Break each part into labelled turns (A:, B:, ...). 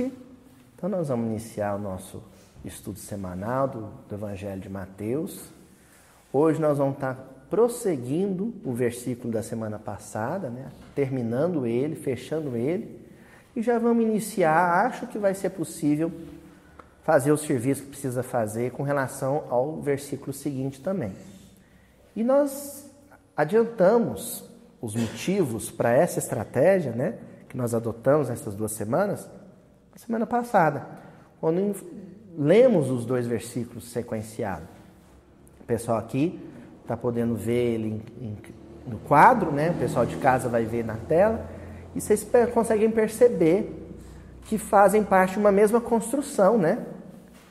A: Então, nós vamos iniciar o nosso estudo semanal do, do, Evangelho de Mateus. Hoje nós vamos estar prosseguindo o versículo da semana passada, né? terminando ele, fechando ele, e já vamos iniciar. Acho que vai ser possível fazer o serviço que precisa fazer com relação ao versículo seguinte também. E nós adiantamos os motivos para essa estratégia, né? que nós adotamos nessas duas semanas, semana passada, quando lemos os dois versículos sequenciados. O pessoal aqui está podendo ver ele em, em, no quadro, né? O pessoal de casa vai ver na tela. E vocês conseguem perceber que fazem parte de uma mesma construção, né?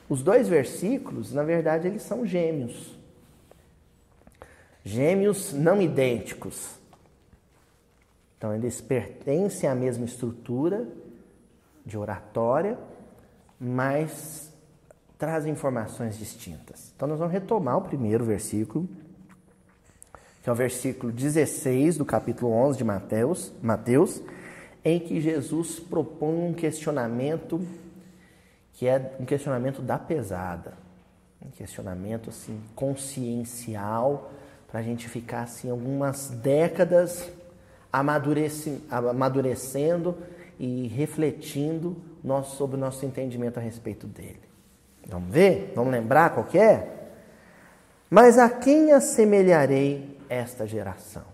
A: Os dois versículos, na verdade, eles são gêmeos. Gêmeos não idênticos. Então, eles pertencem à mesma estrutura de oratória, mas trazem informações distintas. Então, nós vamos retomar o primeiro versículo, que é o versículo 16 do capítulo 11 de Mateus, Mateus em que Jesus propõe um questionamento que é um questionamento da pesada, um questionamento assim consciencial para a gente ficar assim algumas décadas amadurecendo e refletindo nosso, sobre o nosso entendimento a respeito dele. Vamos ver? Vamos lembrar qual é? Mas a quem assemelharei esta geração?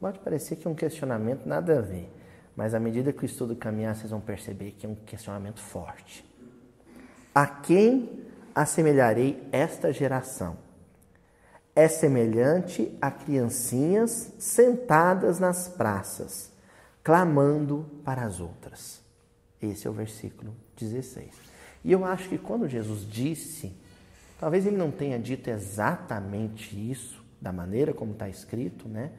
A: Pode parecer que é um questionamento nada a ver, mas à medida que o estudo caminhar, vocês vão perceber que é um questionamento forte. A quem assemelharei esta geração? é semelhante a criancinhas sentadas nas praças, clamando para as outras. Esse é o versículo 16. E eu acho que quando Jesus disse, talvez ele não tenha dito exatamente isso, da maneira como está escrito, né?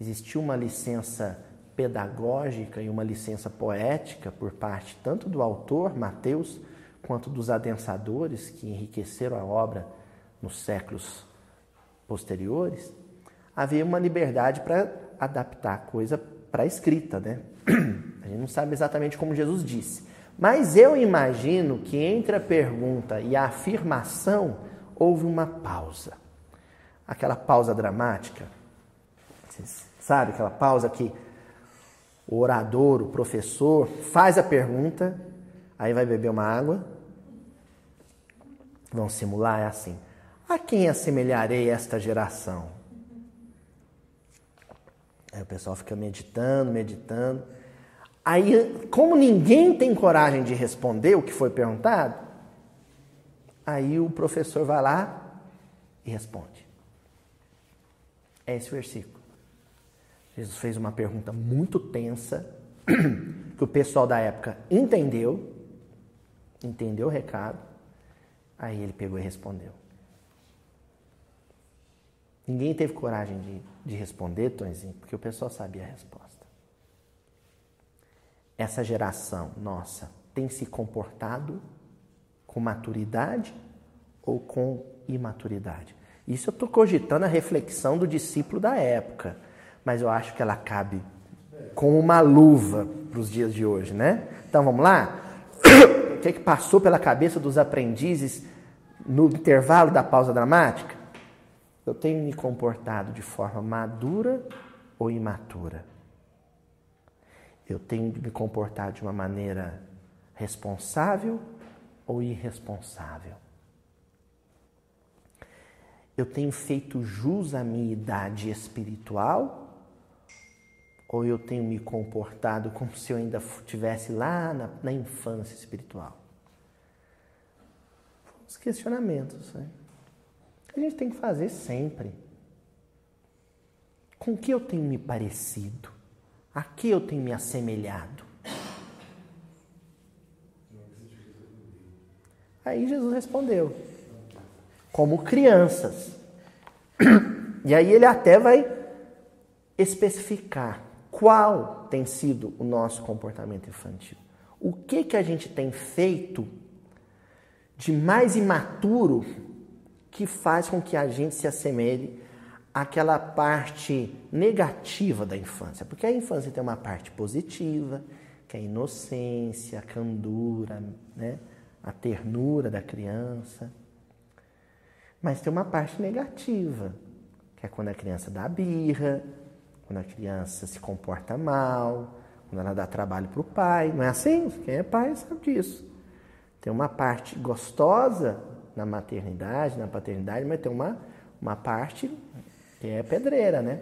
A: Existiu uma licença pedagógica e uma licença poética por parte tanto do autor, Mateus, quanto dos adensadores que enriqueceram a obra nos séculos posteriores, havia uma liberdade para adaptar a coisa para a escrita, né? A gente não sabe exatamente como Jesus disse. Mas eu imagino que entre a pergunta e a afirmação houve uma pausa. Aquela pausa dramática. sabe, aquela pausa que o orador, o professor, faz a pergunta, aí vai beber uma água. Vão simular, é assim. A quem assemelharei esta geração? Aí o pessoal fica meditando, meditando. Aí, como ninguém tem coragem de responder o que foi perguntado, aí o professor vai lá e responde. É esse versículo. Jesus fez uma pergunta muito tensa, que o pessoal da época entendeu, entendeu o recado, aí ele pegou e respondeu. Ninguém teve coragem de, de responder, Tonzinho, porque o pessoal sabia a resposta. Essa geração nossa tem se comportado com maturidade ou com imaturidade? Isso eu estou cogitando a reflexão do discípulo da época, mas eu acho que ela cabe com uma luva para os dias de hoje, né? Então vamos lá? O que, é que passou pela cabeça dos aprendizes no intervalo da pausa dramática? Eu tenho me comportado de forma madura ou imatura? Eu tenho me comportado de uma maneira responsável ou irresponsável? Eu tenho feito jus à minha idade espiritual ou eu tenho me comportado como se eu ainda estivesse lá na, na infância espiritual? Os questionamentos. Né? A gente tem que fazer sempre. Com que eu tenho me parecido? A que eu tenho me assemelhado? Aí Jesus respondeu: como crianças. E aí ele até vai especificar qual tem sido o nosso comportamento infantil. O que que a gente tem feito de mais imaturo que faz com que a gente se assemelhe àquela parte negativa da infância. Porque a infância tem uma parte positiva, que é a inocência, a candura, né? a ternura da criança. Mas tem uma parte negativa, que é quando a criança dá birra, quando a criança se comporta mal, quando ela dá trabalho para o pai. Não é assim? Quem é pai sabe disso. Tem uma parte gostosa na maternidade, na paternidade, mas tem uma, uma parte que é pedreira, né?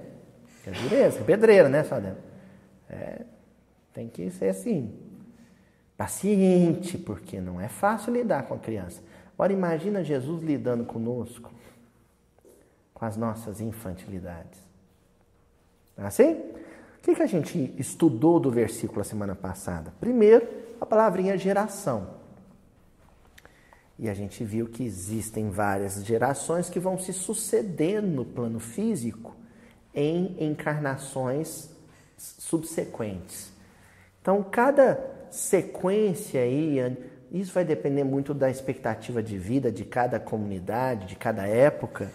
A: Que é dureza, é pedreira, né, Sadena? É, tem que ser assim, paciente, porque não é fácil lidar com a criança. Agora imagina Jesus lidando conosco, com as nossas infantilidades. É assim? O que, que a gente estudou do versículo a semana passada? Primeiro, a palavrinha geração. E a gente viu que existem várias gerações que vão se sucedendo no plano físico em encarnações subsequentes. Então, cada sequência aí, isso vai depender muito da expectativa de vida de cada comunidade, de cada época,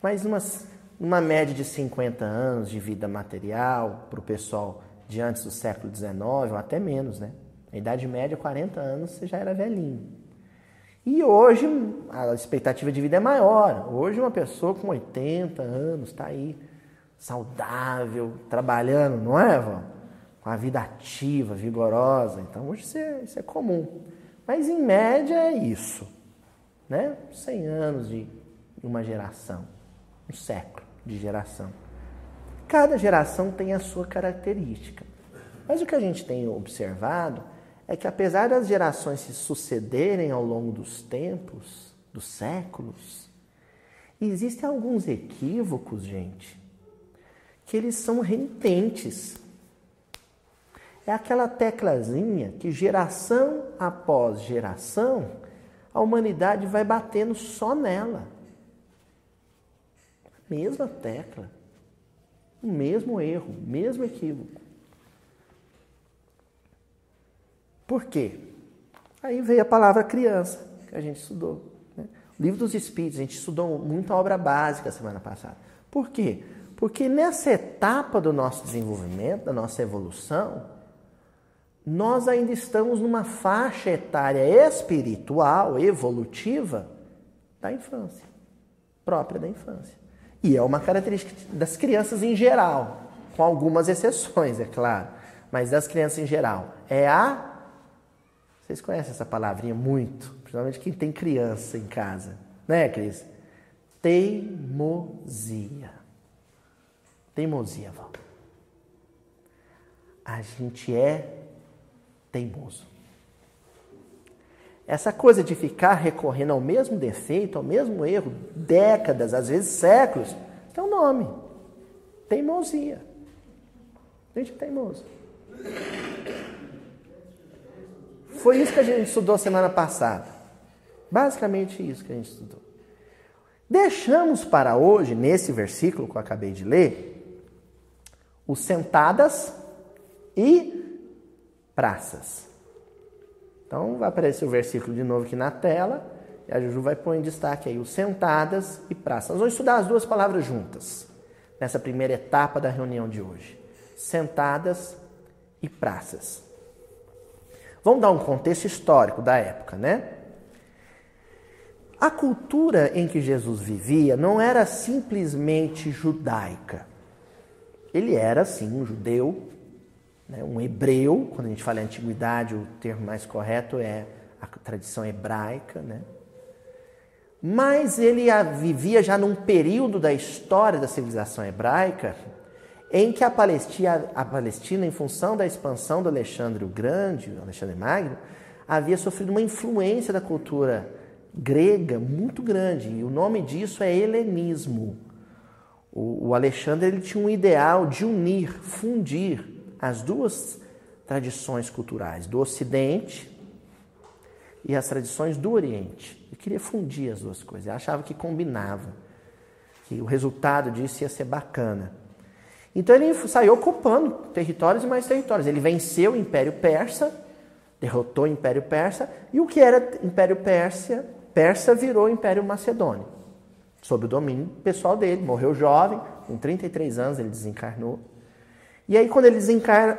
A: mas umas, uma média de 50 anos de vida material para o pessoal de antes do século XIX, ou até menos, né? A idade média, 40 anos, você já era velhinho. E hoje a expectativa de vida é maior. Hoje uma pessoa com 80 anos está aí saudável, trabalhando, não é, Vó? Com a vida ativa, vigorosa. Então hoje isso é, isso é comum. Mas em média é isso. Né? 100 anos de uma geração, um século de geração. Cada geração tem a sua característica. Mas o que a gente tem observado é que apesar das gerações se sucederem ao longo dos tempos, dos séculos, existem alguns equívocos, gente, que eles são renitentes. É aquela teclazinha que geração após geração a humanidade vai batendo só nela. Mesma tecla, o mesmo erro, o mesmo equívoco. Por quê? Aí veio a palavra criança, que a gente estudou. Né? O livro dos Espíritos, a gente estudou muita obra básica semana passada. Por quê? Porque nessa etapa do nosso desenvolvimento, da nossa evolução, nós ainda estamos numa faixa etária espiritual, evolutiva, da infância, própria da infância. E é uma característica das crianças em geral, com algumas exceções, é claro, mas das crianças em geral. É a. Vocês conhecem essa palavrinha muito, principalmente quem tem criança em casa, né, Cris? Teimosia. Teimosia, Val. A gente é teimoso. Essa coisa de ficar recorrendo ao mesmo defeito, ao mesmo erro, décadas, às vezes séculos, tem um nome: teimosia. A gente é teimoso. Foi isso que a gente estudou semana passada. Basicamente isso que a gente estudou. Deixamos para hoje, nesse versículo que eu acabei de ler, os sentadas e praças. Então vai aparecer o versículo de novo aqui na tela, e a Juju vai pôr em destaque aí os sentadas e praças. Nós vamos estudar as duas palavras juntas, nessa primeira etapa da reunião de hoje. Sentadas e praças. Vamos dar um contexto histórico da época, né? A cultura em que Jesus vivia não era simplesmente judaica. Ele era, sim, um judeu, né, um hebreu. Quando a gente fala em antiguidade, o termo mais correto é a tradição hebraica. Né? Mas ele vivia já num período da história da civilização hebraica em que a Palestina, a Palestina, em função da expansão do Alexandre o Grande, Alexandre Magno, havia sofrido uma influência da cultura grega muito grande. E o nome disso é helenismo. O, o Alexandre ele tinha um ideal de unir, fundir as duas tradições culturais, do Ocidente e as tradições do Oriente. Ele queria fundir as duas coisas, ele achava que combinava, que o resultado disso ia ser bacana. Então ele saiu ocupando territórios e mais territórios. Ele venceu o Império Persa, derrotou o Império Persa, e o que era Império Pérsia, Persa virou Império Macedônio sob o domínio pessoal dele. Morreu jovem, com 33 anos ele desencarnou. E aí, quando ele desencarna,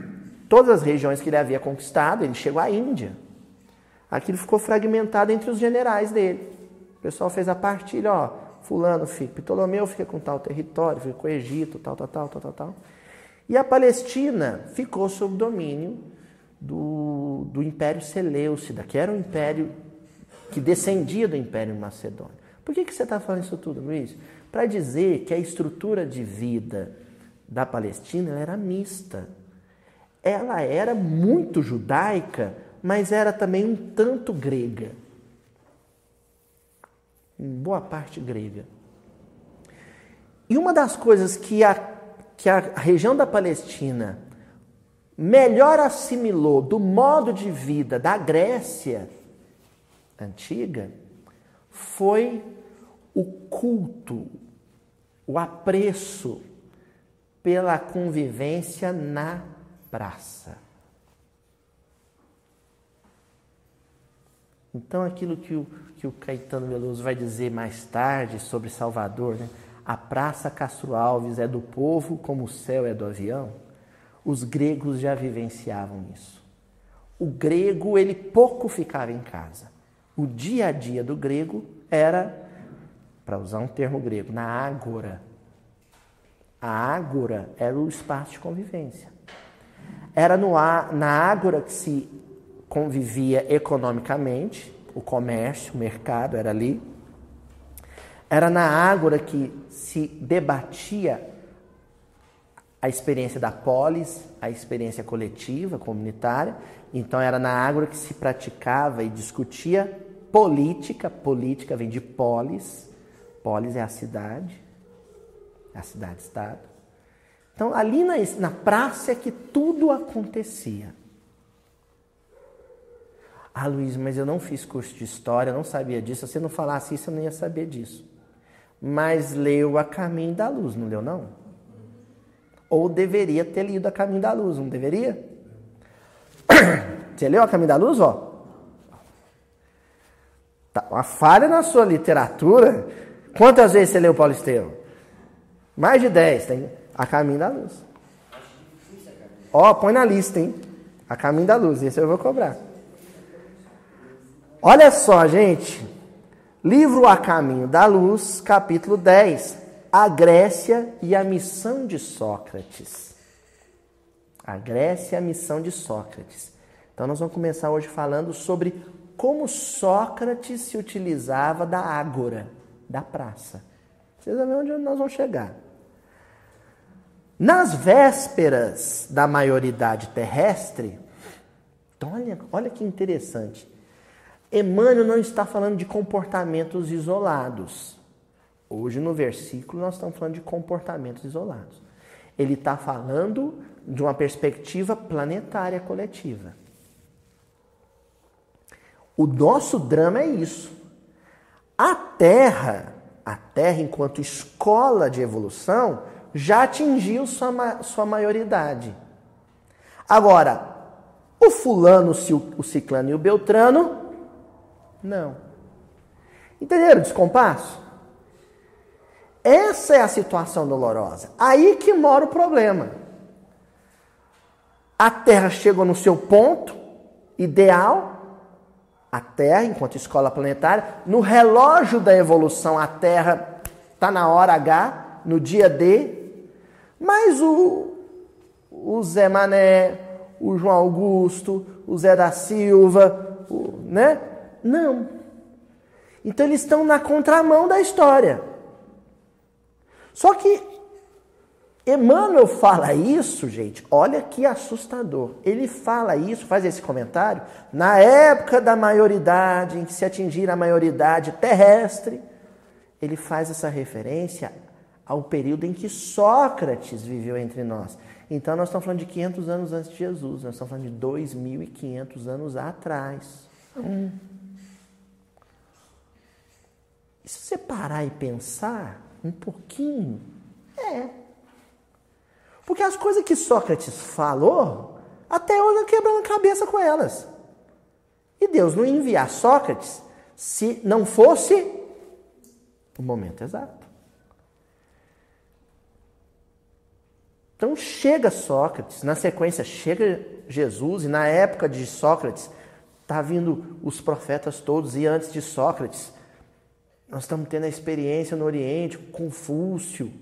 A: todas as regiões que ele havia conquistado, ele chegou à Índia. Aquilo ficou fragmentado entre os generais dele. O pessoal fez a partilha, ó, fulano fica, Ptolomeu fica com tal território, fica com o Egito, tal, tal, tal, tal, tal, tal. E a Palestina ficou sob domínio do, do Império Seleucida, que era um império que descendia do Império Macedônio. Por que, que você está falando isso tudo, Luiz? Para dizer que a estrutura de vida da Palestina era mista. Ela era muito judaica, mas era também um tanto grega. Em boa parte grega. E uma das coisas que a, que a região da Palestina melhor assimilou do modo de vida da Grécia antiga foi o culto, o apreço pela convivência na praça. Então, aquilo que o, que o Caetano Veloso vai dizer mais tarde sobre Salvador, né? a Praça Castro Alves é do povo como o céu é do avião, os gregos já vivenciavam isso. O grego, ele pouco ficava em casa. O dia a dia do grego era, para usar um termo grego, na ágora. A ágora era o espaço de convivência. Era no, na ágora que se convivia economicamente, o comércio, o mercado era ali. Era na ágora que se debatia a experiência da polis, a experiência coletiva, comunitária. Então era na ágora que se praticava e discutia política. Política vem de polis. Polis é a cidade, é a cidade-estado. Então ali na, na praça é que tudo acontecia. Ah, Luiz, mas eu não fiz curso de história, não sabia disso. Se você não falasse isso, eu não ia saber disso. Mas leu A Caminho da Luz, não leu não? Ou deveria ter lido A Caminho da Luz, não deveria? Você leu A Caminho da Luz, ó? Tá, uma falha na sua literatura. Quantas vezes você leu Paulo Estevam? Mais de 10, tem A Caminho da Luz. Ó, põe na lista, hein? A Caminho da Luz, esse eu vou cobrar. Olha só, gente. Livro A Caminho da Luz, capítulo 10. A Grécia e a missão de Sócrates. A Grécia e a missão de Sócrates. Então, nós vamos começar hoje falando sobre como Sócrates se utilizava da ágora, da praça. Vocês vão ver onde nós vamos chegar. Nas vésperas da maioridade terrestre, então olha, olha que interessante. Emmanuel não está falando de comportamentos isolados. Hoje, no versículo, nós estamos falando de comportamentos isolados. Ele está falando de uma perspectiva planetária coletiva. O nosso drama é isso. A Terra, a Terra, enquanto escola de evolução, já atingiu sua, sua maioridade. Agora, o fulano, o ciclano e o beltrano não. Entenderam o descompasso? Essa é a situação dolorosa. Aí que mora o problema. A Terra chegou no seu ponto ideal, a Terra, enquanto escola planetária, no relógio da evolução, a Terra está na hora H, no dia D, mas o, o Zé Mané, o João Augusto, o Zé da Silva, o, né? Não. Então eles estão na contramão da história. Só que Emmanuel fala isso, gente, olha que assustador. Ele fala isso, faz esse comentário, na época da maioridade, em que se atingir a maioridade terrestre, ele faz essa referência ao período em que Sócrates viveu entre nós. Então nós estamos falando de 500 anos antes de Jesus, nós estamos falando de 2.500 anos atrás. Hum. E se você parar e pensar um pouquinho, é. Porque as coisas que Sócrates falou, até hoje eu quebrando a cabeça com elas. E Deus não ia enviar Sócrates se não fosse o momento exato. Então chega Sócrates, na sequência chega Jesus, e na época de Sócrates, está vindo os profetas todos, e antes de Sócrates, nós estamos tendo a experiência no Oriente com Confúcio,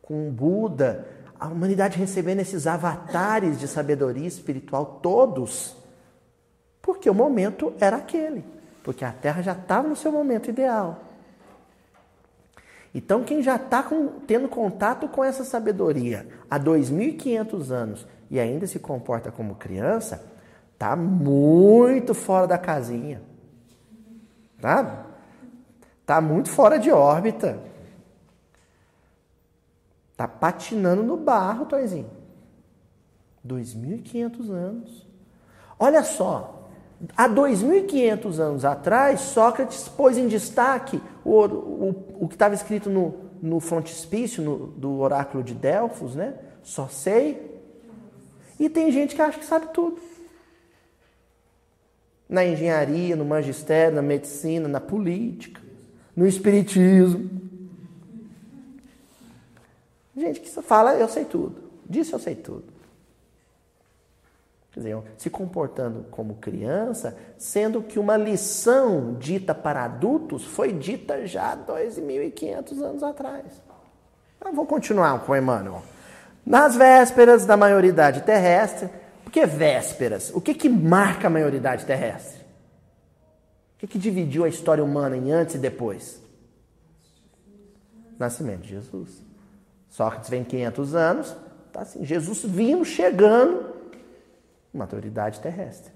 A: com Buda, a humanidade recebendo esses avatares de sabedoria espiritual todos, porque o momento era aquele, porque a Terra já estava no seu momento ideal. Então, quem já está tendo contato com essa sabedoria há 2.500 anos e ainda se comporta como criança, está muito fora da casinha. Tá? Está muito fora de órbita. Está patinando no barro, Toizinho. 2.500 anos. Olha só, há 2.500 anos atrás, Sócrates pôs em destaque o, o, o que estava escrito no, no frontispício no, do oráculo de Delfos, né? Só sei. E tem gente que acha que sabe tudo. Na engenharia, no magistério, na medicina, na política, no espiritismo. Gente que fala, eu sei tudo. Disse eu sei tudo. Quer dizer, se comportando como criança, sendo que uma lição dita para adultos foi dita já 2.500 anos atrás. Eu vou continuar com Emmanuel. Nas vésperas da maioridade terrestre, por que vésperas? O que, que marca a maioridade terrestre? O que, dividiu a história humana em antes e depois? Nascimento de Jesus. Sócrates vem 500 anos, tá assim, Jesus vindo, chegando, maturidade terrestre.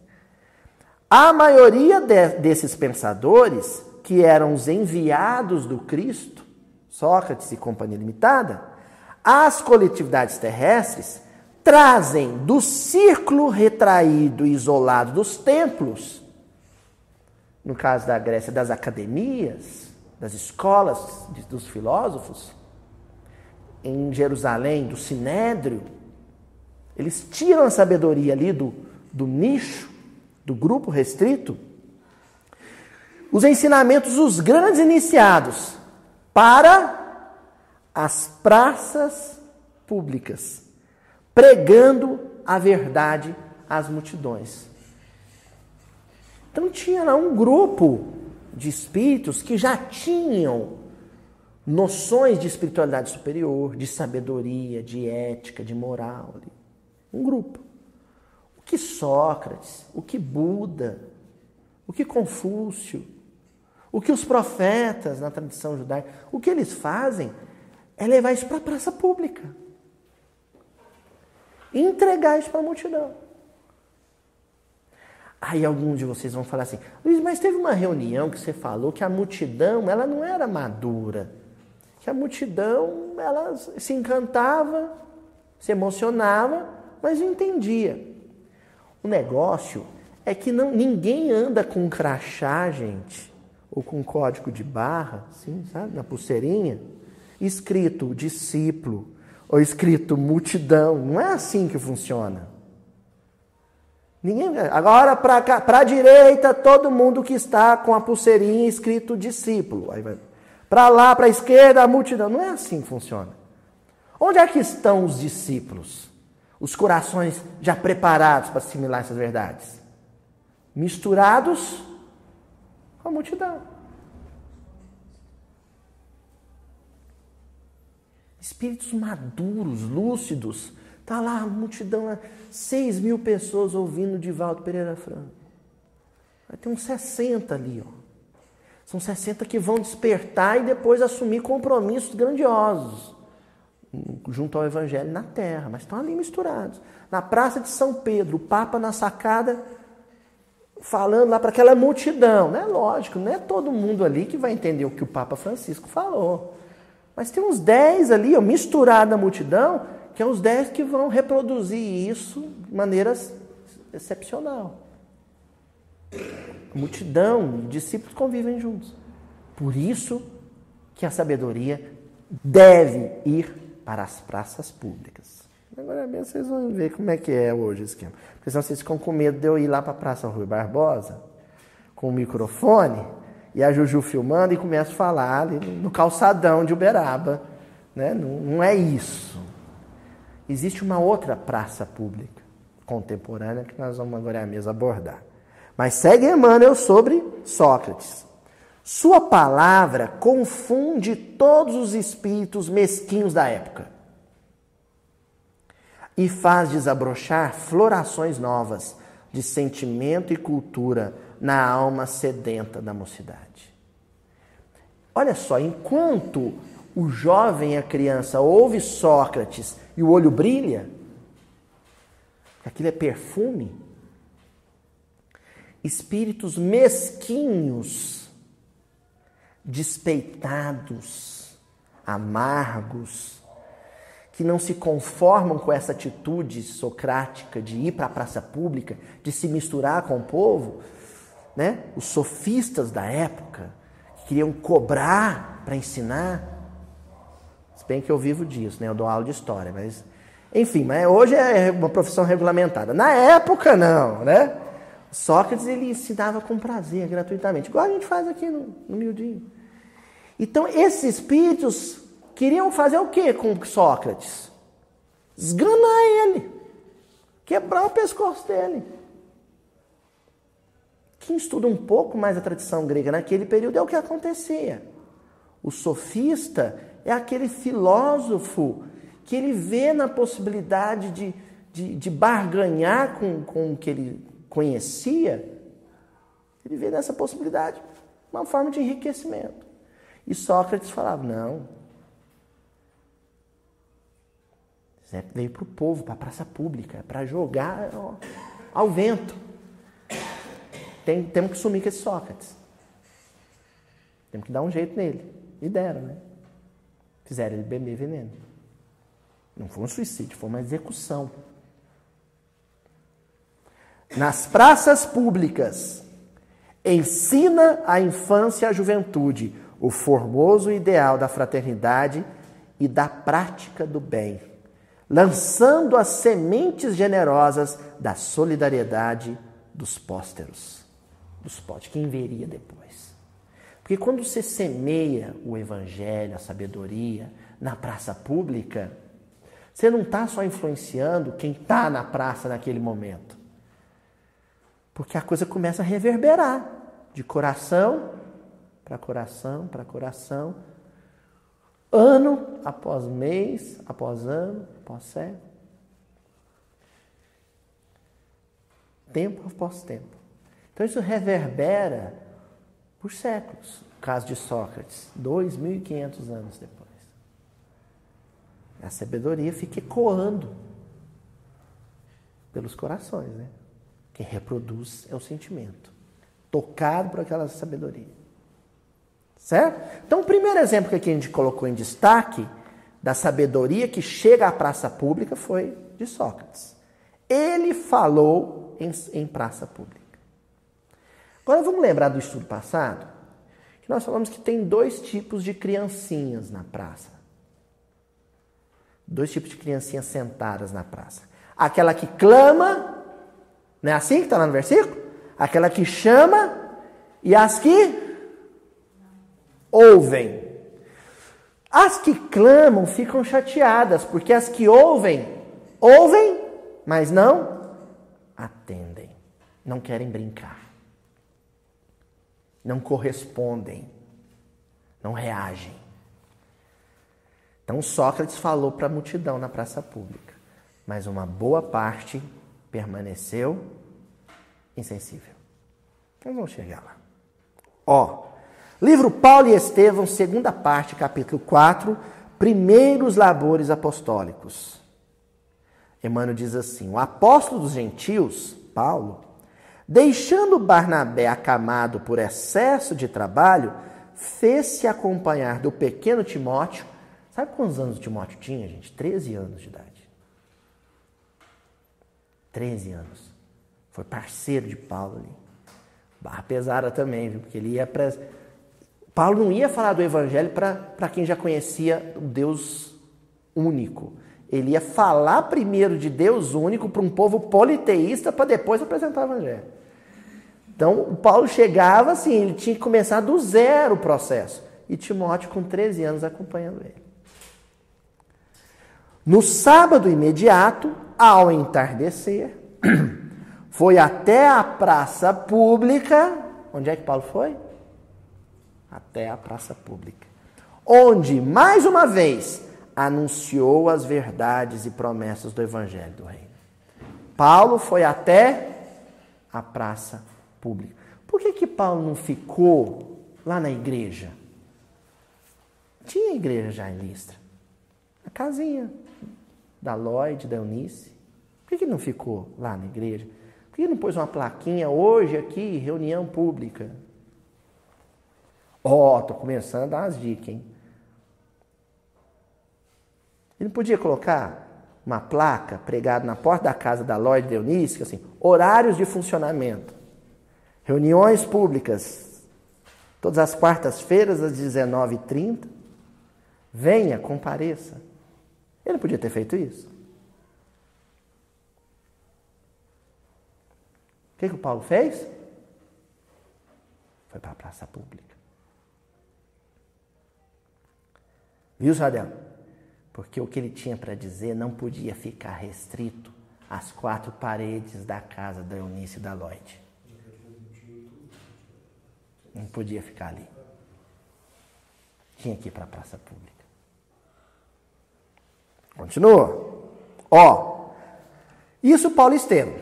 A: A maioria de, desses pensadores, que eram os enviados do Cristo, Sócrates e Companhia Limitada, as coletividades terrestres trazem do círculo retraído e isolado dos templos, no caso da Grécia, das academias, das escolas dos filósofos, em Jerusalém, do Sinédrio, eles tiram a sabedoria ali do, do nicho, do grupo restrito, os ensinamentos dos grandes iniciados para as praças públicas, pregando a verdade às multidões. Então tinha lá um grupo de espíritos que já tinham noções de espiritualidade superior, de sabedoria, de ética, de moral. Um grupo. O que Sócrates, o que Buda, o que Confúcio, o que os profetas na tradição judaica, o que eles fazem é levar isso para a praça pública. Entregar isso para a multidão. Aí alguns de vocês vão falar assim, Luiz, mas teve uma reunião que você falou que a multidão ela não era madura. Que a multidão ela se encantava, se emocionava mas não entendia. O negócio é que não, ninguém anda com crachá, gente, ou com código de barra, assim, sabe, na pulseirinha, escrito discípulo ou escrito multidão. Não é assim que funciona. Ninguém, agora para a direita, todo mundo que está com a pulseirinha escrito discípulo. Aí para lá, para a esquerda, a multidão. Não é assim que funciona. Onde é que estão os discípulos? os corações já preparados para assimilar essas verdades, misturados com a multidão. Espíritos maduros, lúcidos. Está lá a multidão, 6 mil pessoas ouvindo Divaldo Pereira Franco. Vai ter uns 60 ali, ó. São 60 que vão despertar e depois assumir compromissos grandiosos junto ao Evangelho na terra, mas estão ali misturados. Na Praça de São Pedro, o Papa na sacada falando lá para aquela multidão. Não é lógico, não é todo mundo ali que vai entender o que o Papa Francisco falou. Mas tem uns dez ali, ó, misturado na multidão, que é os dez que vão reproduzir isso de maneira excepcional. A multidão, discípulos convivem juntos. Por isso que a sabedoria deve ir para as praças públicas. Agora vocês vão ver como é que é hoje o esquema. Porque senão vocês ficam com medo de eu ir lá para a Praça Rui Barbosa com o microfone e a Juju filmando e começo a falar ali no calçadão de Uberaba. Né? Não, não é isso. Existe uma outra praça pública contemporânea que nós vamos agora mesmo abordar. Mas segue Emmanuel sobre Sócrates. Sua palavra confunde todos os espíritos mesquinhos da época e faz desabrochar florações novas de sentimento e cultura na alma sedenta da mocidade. Olha só, enquanto o jovem e a criança ouve Sócrates e o olho brilha, aquilo é perfume, espíritos mesquinhos, despeitados, amargos, que não se conformam com essa atitude socrática de ir para a praça pública, de se misturar com o povo, né? Os sofistas da época que queriam cobrar para ensinar. Bem que eu vivo disso, né? Eu dou aula de história, mas enfim, mas hoje é uma profissão regulamentada. Na época não, né? Sócrates ele ensinava com prazer, gratuitamente, igual a gente faz aqui no, no miudinho. Então esses espíritos queriam fazer o que com Sócrates? Esganar ele, quebrar o pescoço dele. Quem estuda um pouco mais a tradição grega naquele período é o que acontecia. O sofista é aquele filósofo que ele vê na possibilidade de, de, de barganhar com, com o que ele conhecia, ele vê nessa possibilidade uma forma de enriquecimento. E Sócrates falava: não, Zé veio para o povo, para a praça pública, para jogar ó, ao vento. Tem, temos que sumir com esse Sócrates. Temos que dar um jeito nele. E deram, né? Fizeram ele beber veneno. Não foi um suicídio, foi uma execução. Nas praças públicas, ensina a infância e a juventude o formoso ideal da fraternidade e da prática do bem lançando as sementes generosas da solidariedade dos pósteros, dos pósteros, quem veria depois. Porque quando você semeia o evangelho, a sabedoria na praça pública, você não está só influenciando quem está na praça naquele momento. Porque a coisa começa a reverberar de coração para coração, para coração, ano após mês, após ano, após século. Tempo após tempo. Então isso reverbera por séculos. O caso de Sócrates, 2.500 anos depois. A sabedoria fica ecoando pelos corações, né? Quem reproduz é o sentimento, tocado por aquela sabedoria. Certo? Então, o primeiro exemplo que a gente colocou em destaque da sabedoria que chega à praça pública foi de Sócrates. Ele falou em, em praça pública. Agora vamos lembrar do estudo passado, que nós falamos que tem dois tipos de criancinhas na praça. Dois tipos de criancinhas sentadas na praça. Aquela que clama, não é assim que está lá no versículo? Aquela que chama e as que ouvem. As que clamam ficam chateadas, porque as que ouvem, ouvem, mas não atendem. Não querem brincar. Não correspondem. Não reagem. Então Sócrates falou para a multidão na praça pública, mas uma boa parte permaneceu insensível. Então vamos chegar lá. Ó, Livro Paulo e Estevão, segunda parte, capítulo 4, primeiros labores apostólicos. Emmanuel diz assim: O apóstolo dos gentios, Paulo, deixando Barnabé acamado por excesso de trabalho, fez-se acompanhar do pequeno Timóteo. Sabe quantos anos o Timóteo tinha, gente? 13 anos de idade. 13 anos. Foi parceiro de Paulo ali. Barra pesada também, viu? Porque ele ia para Paulo não ia falar do evangelho para quem já conhecia o Deus único. Ele ia falar primeiro de Deus único para um povo politeísta para depois apresentar o evangelho. Então, o Paulo chegava assim, ele tinha que começar do zero o processo. E Timóteo, com 13 anos, acompanhando ele. No sábado imediato, ao entardecer, foi até a praça pública. Onde é que Paulo foi? Até a praça pública. Onde, mais uma vez, anunciou as verdades e promessas do evangelho do reino. Paulo foi até a praça pública. Por que, que Paulo não ficou lá na igreja? Tinha igreja já em Listra. A casinha da Lloyd, da Eunice. Por que, que não ficou lá na igreja? Por que não pôs uma plaquinha hoje aqui, reunião pública? Ó, oh, tô começando a dar umas dicas, hein? Ele podia colocar uma placa pregada na porta da casa da Lloyd Eunice, assim, horários de funcionamento. Reuniões públicas, todas as quartas-feiras às 19h30. Venha, compareça. Ele podia ter feito isso. O que, que o Paulo fez? Foi para a praça pública. Viu, Sadel? Porque o que ele tinha para dizer não podia ficar restrito às quatro paredes da casa da Eunice e da Lloyd. Não podia ficar ali. Tinha que ir para a praça pública. Continua. Ó, isso Paulo Estevam.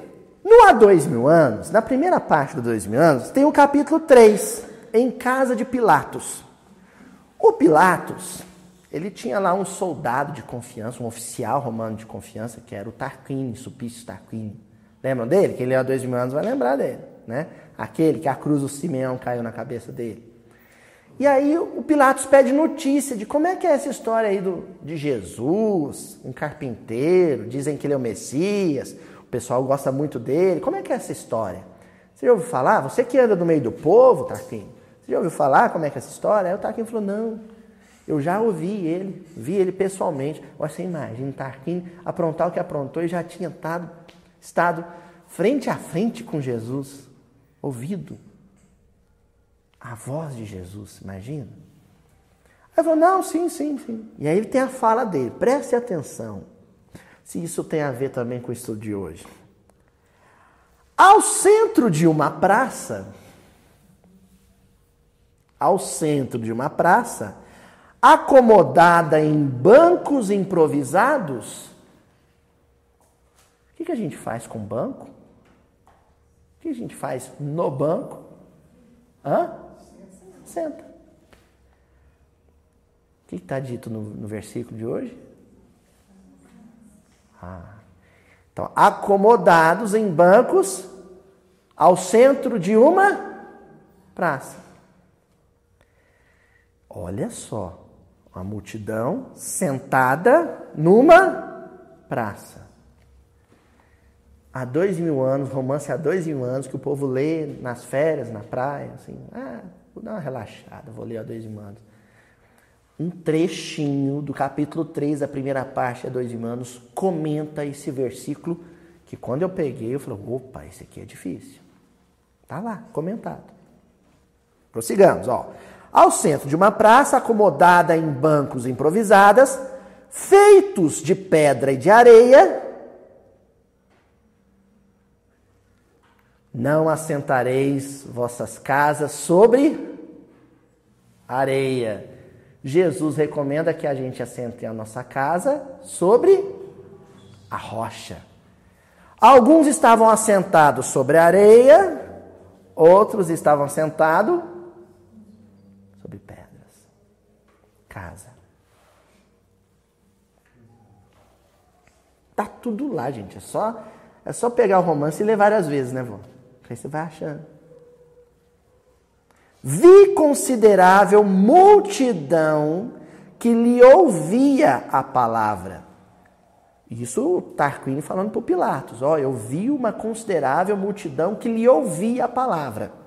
A: No há dois mil anos, na primeira parte dos dois mil anos, tem o capítulo 3, em casa de Pilatos. O Pilatos, ele tinha lá um soldado de confiança, um oficial romano de confiança, que era o Tarquínio, Supício Tarquínio. Lembram dele? Que ele há dois mil anos vai lembrar dele, né? Aquele que a cruz do Simeão caiu na cabeça dele. E aí o Pilatos pede notícia de como é que é essa história aí do, de Jesus, um carpinteiro, dizem que ele é o Messias, o pessoal gosta muito dele. Como é que é essa história? Você já ouviu falar? Você que anda no meio do povo, Tarquinho, você já ouviu falar como é que é essa história? Aí o Tarquinho falou, não, eu já ouvi ele, vi ele pessoalmente. Você imagina, Tarquinho aprontar o que aprontou e já tinha estado, estado frente a frente com Jesus, ouvido a voz de Jesus, imagina? Aí falou, não, sim, sim, sim. E aí ele tem a fala dele, preste atenção, se isso tem a ver também com o estudo de hoje. Ao centro de uma praça, ao centro de uma praça, acomodada em bancos improvisados, o que, que a gente faz com banco? O que a gente faz no banco? Hã? Senta. O que está dito no, no, versículo de hoje? Ah. Então, acomodados em bancos ao centro de uma praça. Olha só, uma multidão sentada numa praça. Há dois mil anos, romance há dois mil anos, que o povo lê nas férias, na praia, assim, ah, Vou dar uma relaxada, vou ler a dois irmãos. Um trechinho do capítulo 3, a primeira parte, a dois irmãos, comenta esse versículo que quando eu peguei, eu falei, opa, esse aqui é difícil. Tá lá, comentado. Prossigamos, ó. Ao centro de uma praça acomodada em bancos improvisadas, feitos de pedra e de areia, Não assentareis vossas casas sobre areia. Jesus recomenda que a gente assente a nossa casa sobre a rocha. Alguns estavam assentados sobre a areia, outros estavam sentados sobre pedras. Casa. Tá tudo lá, gente. É só é só pegar o romance e ler várias vezes, né, vó? Aí você vai achando. Vi considerável multidão que lhe ouvia a palavra. Isso Tarquínio falando para Pilatos. Ó, eu vi uma considerável multidão que lhe ouvia a palavra.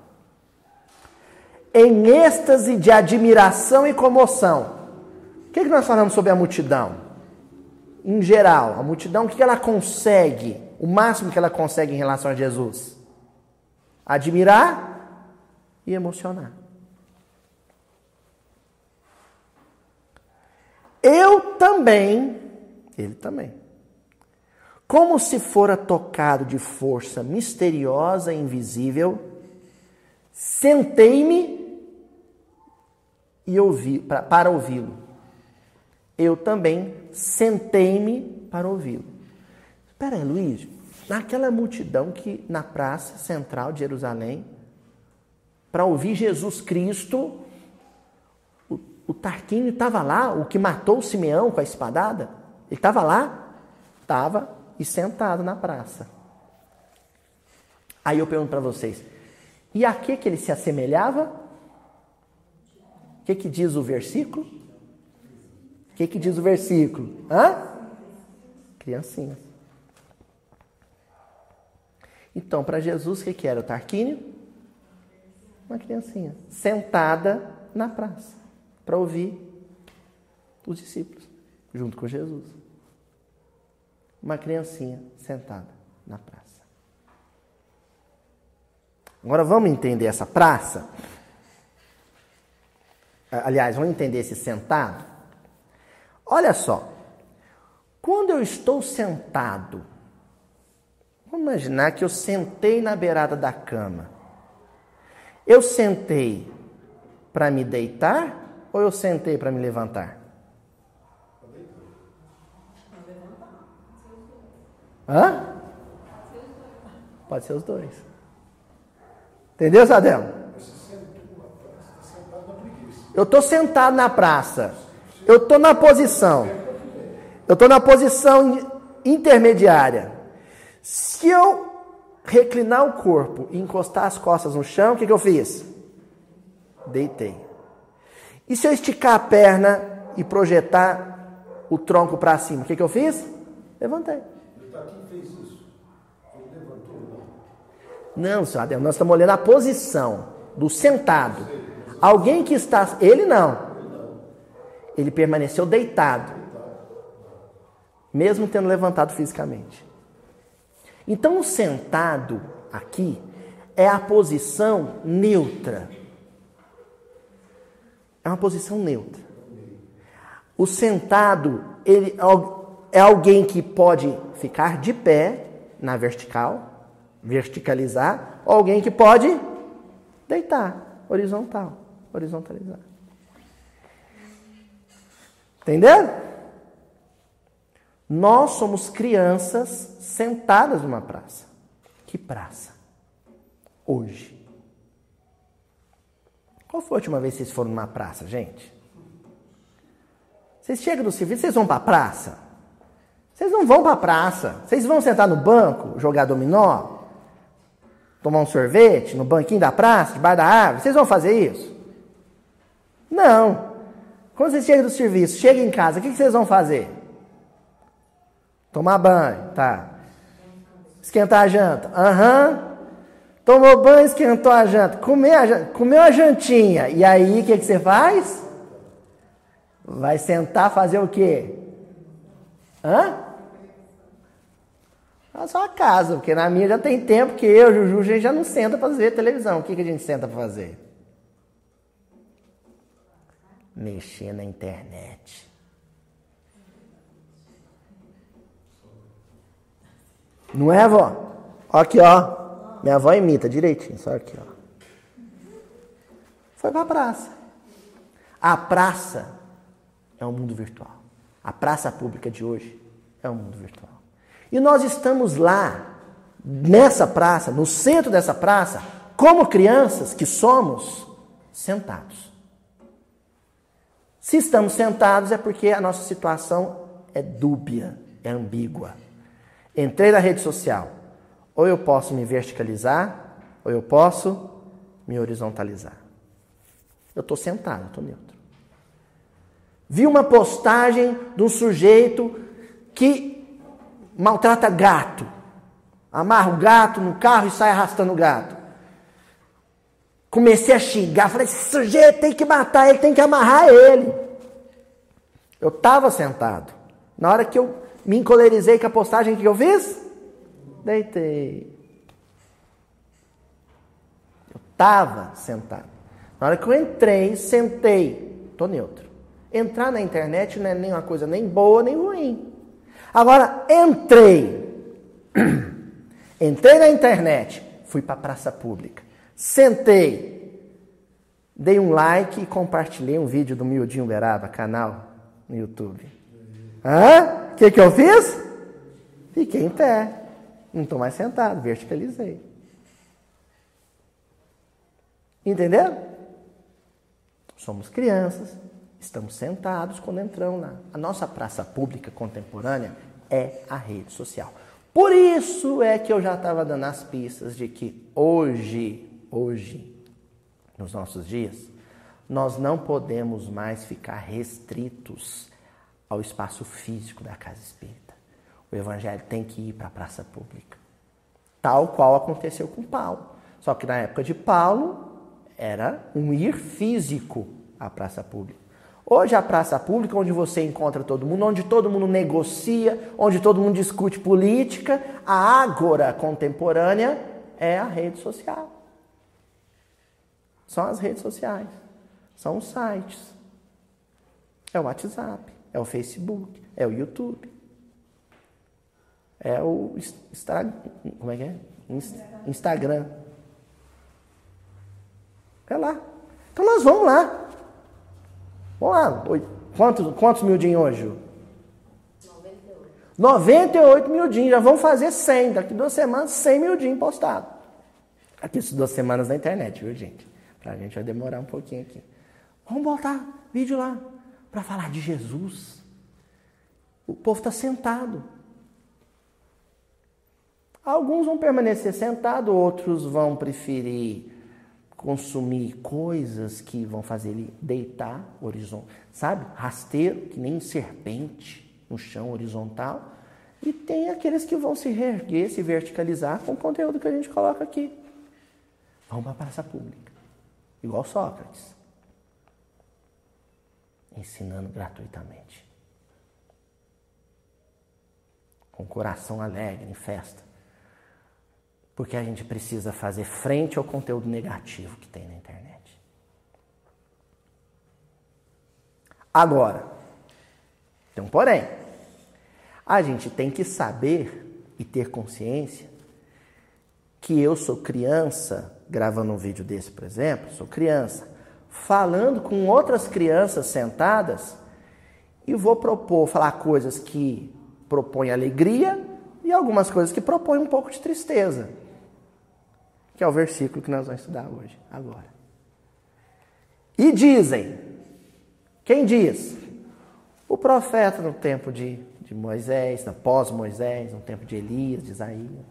A: Em êxtase de admiração e comoção. O que, que nós falamos sobre a multidão? Em geral, a multidão, o que ela consegue? O máximo que ela consegue em relação a Jesus? admirar e emocionar. Eu também, Ele também. Como se fora tocado de força misteriosa e invisível, sentei-me e ouvi para, para ouvi-lo. Eu também sentei-me para ouvi-lo. Espera aí, Luiz, naquela multidão que na praça central de Jerusalém, para ouvir Jesus Cristo, o, o Tarquínio estava lá, o que matou o Simeão com a espadada, ele estava lá? Estava e sentado na praça. Aí eu pergunto para vocês, e a que, que ele se assemelhava? O que, que diz o versículo? O que, que diz o versículo? Hã? Criancinhas. Então, para Jesus, o que, que era o Tarquínio? Uma criancinha, sentada na praça, para ouvir os discípulos, junto com Jesus uma criancinha sentada na praça. Agora vamos entender essa praça? Aliás, vamos entender esse sentado? Olha só, quando eu estou sentado, vamos imaginar que eu sentei na beirada da cama. Eu sentei para me deitar ou eu sentei para me levantar? Hã? Pode ser os dois. Entendeu, Sadel? Eu estou sentado na praça. Eu estou na posição. Eu estou na posição intermediária. Se eu reclinar o corpo e encostar as costas no chão, o que, que eu fiz? Deitei. E se eu esticar a perna e projetar o tronco para cima, o que, que eu fiz? Levantei. Não, senhor Adel, nós estamos olhando a posição do sentado. Alguém que está. Ele não. Ele permaneceu deitado. Mesmo tendo levantado fisicamente. Então, o sentado aqui é a posição neutra. É uma posição neutra. O sentado ele é alguém que pode ficar de pé na vertical verticalizar, ou alguém que pode deitar, horizontal, horizontalizar. Entendeu? Nós somos crianças sentadas numa praça. Que praça? Hoje. Qual foi a última vez que vocês foram numa praça, gente? Vocês chegam do serviço, vocês vão para a praça? Vocês não vão para a praça. Vocês vão sentar no banco, jogar dominó? Tomar um sorvete no banquinho da praça, debaixo da árvore? Vocês vão fazer isso? Não. Quando vocês chegam do serviço, chegam em casa, o que vocês vão fazer? Tomar banho, tá. Esquentar a janta. Aham. Uhum. Tomou banho, esquentou a janta. Comeu a, comeu a jantinha. E aí, o que, que você faz? Vai sentar fazer o quê? Hã? Na sua casa, porque na minha já tem tempo que eu, Juju, a gente já não senta para ver televisão. O que, que a gente senta para fazer? Mexer na internet. Não é, vó? Aqui, ó. Minha avó imita direitinho, só aqui, ó. Foi para a praça. A praça é o um mundo virtual. A praça pública de hoje é o um mundo virtual. E nós estamos lá, nessa praça, no centro dessa praça, como crianças que somos, sentados. Se estamos sentados é porque a nossa situação é dúbia, é ambígua. Entrei na rede social. Ou eu posso me verticalizar, ou eu posso me horizontalizar. Eu estou sentado, estou neutro. Vi uma postagem de um sujeito que maltrata gato. Amarra o gato no carro e sai arrastando o gato. Comecei a xingar, falei, esse sujeito tem que matar ele, tem que amarrar ele. Eu estava sentado. Na hora que eu me encolerizei com a postagem, que eu fiz? Deitei. Eu estava sentado. Na hora que eu entrei, sentei. Estou neutro. Entrar na internet não é nem uma coisa nem boa nem ruim. Agora, entrei. Entrei na internet, fui para a praça pública. Sentei, dei um like e compartilhei um vídeo do Miudinho Beraba, canal no YouTube. Hã? O que, que eu fiz? Fiquei em pé. Não estou mais sentado, verticalizei. Entenderam? Somos crianças, estamos sentados quando entramos lá. A nossa praça pública contemporânea é a rede social. Por isso é que eu já estava dando as pistas de que hoje, hoje, nos nossos dias, nós não podemos mais ficar restritos ao espaço físico da casa espírita. O evangelho tem que ir para a praça pública. Tal qual aconteceu com Paulo. Só que na época de Paulo era um ir físico à praça pública. Hoje a praça pública, onde você encontra todo mundo, onde todo mundo negocia, onde todo mundo discute política, a ágora contemporânea é a rede social. São as redes sociais, são os sites, é o WhatsApp, é o Facebook, é o YouTube, é o Instagram, como é que é? Instagram. É lá. Então nós vamos lá. Vamos lá. Quantos, quantos miudinhos hoje? 98. 98 miudinhos. Já vão fazer 100. Daqui duas semanas, 100 miudinhos postados. Aqui, duas semanas na internet, viu, gente? Pra gente vai demorar um pouquinho aqui. Vamos botar vídeo lá para falar de Jesus. O povo está sentado. Alguns vão permanecer sentados, outros vão preferir consumir coisas que vão fazer ele deitar horizontal, sabe? Rasteiro, que nem serpente no chão horizontal. E tem aqueles que vão se reerguer, se verticalizar com o conteúdo que a gente coloca aqui. Vão para a praça pública. Igual Sócrates. Ensinando gratuitamente. Com coração alegre, em festa. Porque a gente precisa fazer frente ao conteúdo negativo que tem na internet. Agora, tem um porém. A gente tem que saber e ter consciência que eu sou criança, gravando um vídeo desse, por exemplo, sou criança, falando com outras crianças sentadas e vou propor, falar coisas que propõem alegria e algumas coisas que propõem um pouco de tristeza que é o versículo que nós vamos estudar hoje, agora. E dizem, quem diz? O profeta no tempo de, de Moisés, após Moisés, no tempo de Elias, de Isaías.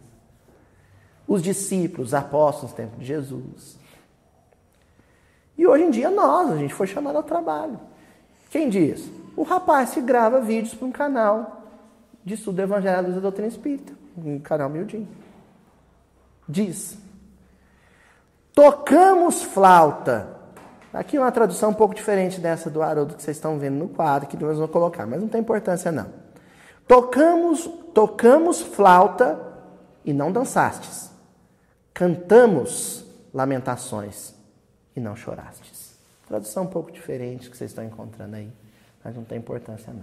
A: Os discípulos, os apóstolos no tempo de Jesus. E hoje em dia nós, a gente foi chamado ao trabalho. Quem diz? O rapaz que grava vídeos para um canal de estudo do Evangelho da Doutrina Espírita, um canal miudinho. Diz. Tocamos flauta. Aqui é uma tradução um pouco diferente dessa do Haroldo que vocês estão vendo no quadro, que nós vamos colocar, mas não tem importância não. Tocamos, tocamos flauta e não dançastes. Cantamos lamentações e não chorastes. Tradução um pouco diferente que vocês estão encontrando aí, mas não tem importância não.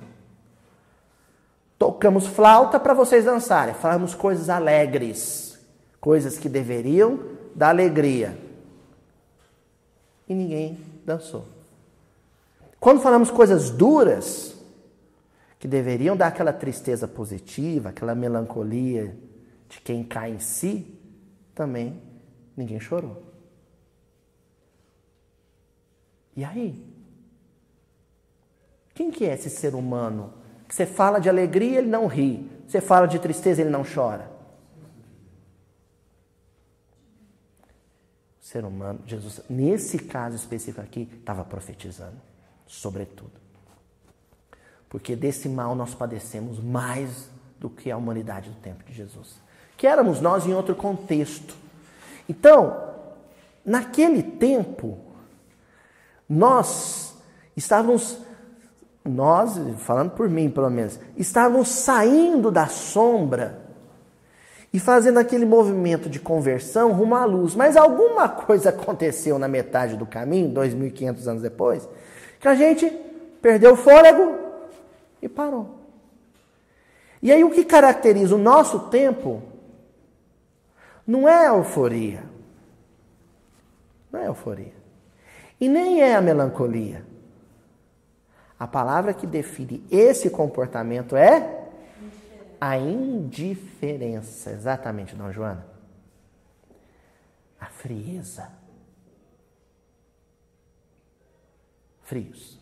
A: Tocamos flauta para vocês dançarem, falamos coisas alegres, coisas que deveriam dar alegria e ninguém dançou. Quando falamos coisas duras, que deveriam dar aquela tristeza positiva, aquela melancolia de quem cai em si, também ninguém chorou. E aí? Quem que é esse ser humano? Que você fala de alegria, ele não ri. Você fala de tristeza, ele não chora. Ser humano, Jesus, nesse caso específico aqui, estava profetizando, sobretudo. Porque desse mal nós padecemos mais do que a humanidade do tempo de Jesus. Que éramos nós em outro contexto. Então, naquele tempo, nós estávamos, nós, falando por mim pelo menos, estávamos saindo da sombra e fazendo aquele movimento de conversão rumo à luz. Mas alguma coisa aconteceu na metade do caminho, 2.500 anos depois, que a gente perdeu o fôlego e parou. E aí o que caracteriza o nosso tempo não é a euforia. Não é a euforia. E nem é a melancolia. A palavra que define esse comportamento é a indiferença. Exatamente, Dona Joana. A frieza. Frios.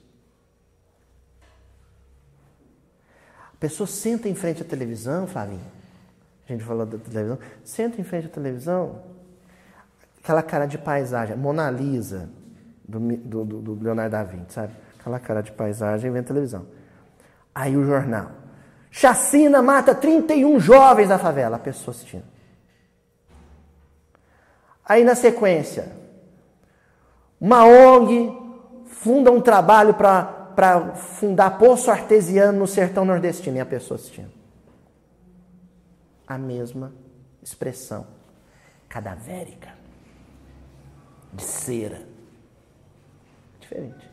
A: A pessoa senta em frente à televisão, Flavinho. A gente falou da televisão. Senta em frente à televisão, aquela cara de paisagem, Mona Lisa, do, do, do Leonardo da Vinci, sabe? Aquela cara de paisagem vem a televisão. Aí o jornal. Chacina mata 31 jovens na favela. A pessoa assistindo. Aí na sequência, uma ONG funda um trabalho para fundar poço artesiano no sertão nordestino. E a pessoa assistindo. A mesma expressão cadavérica, de cera. Diferente.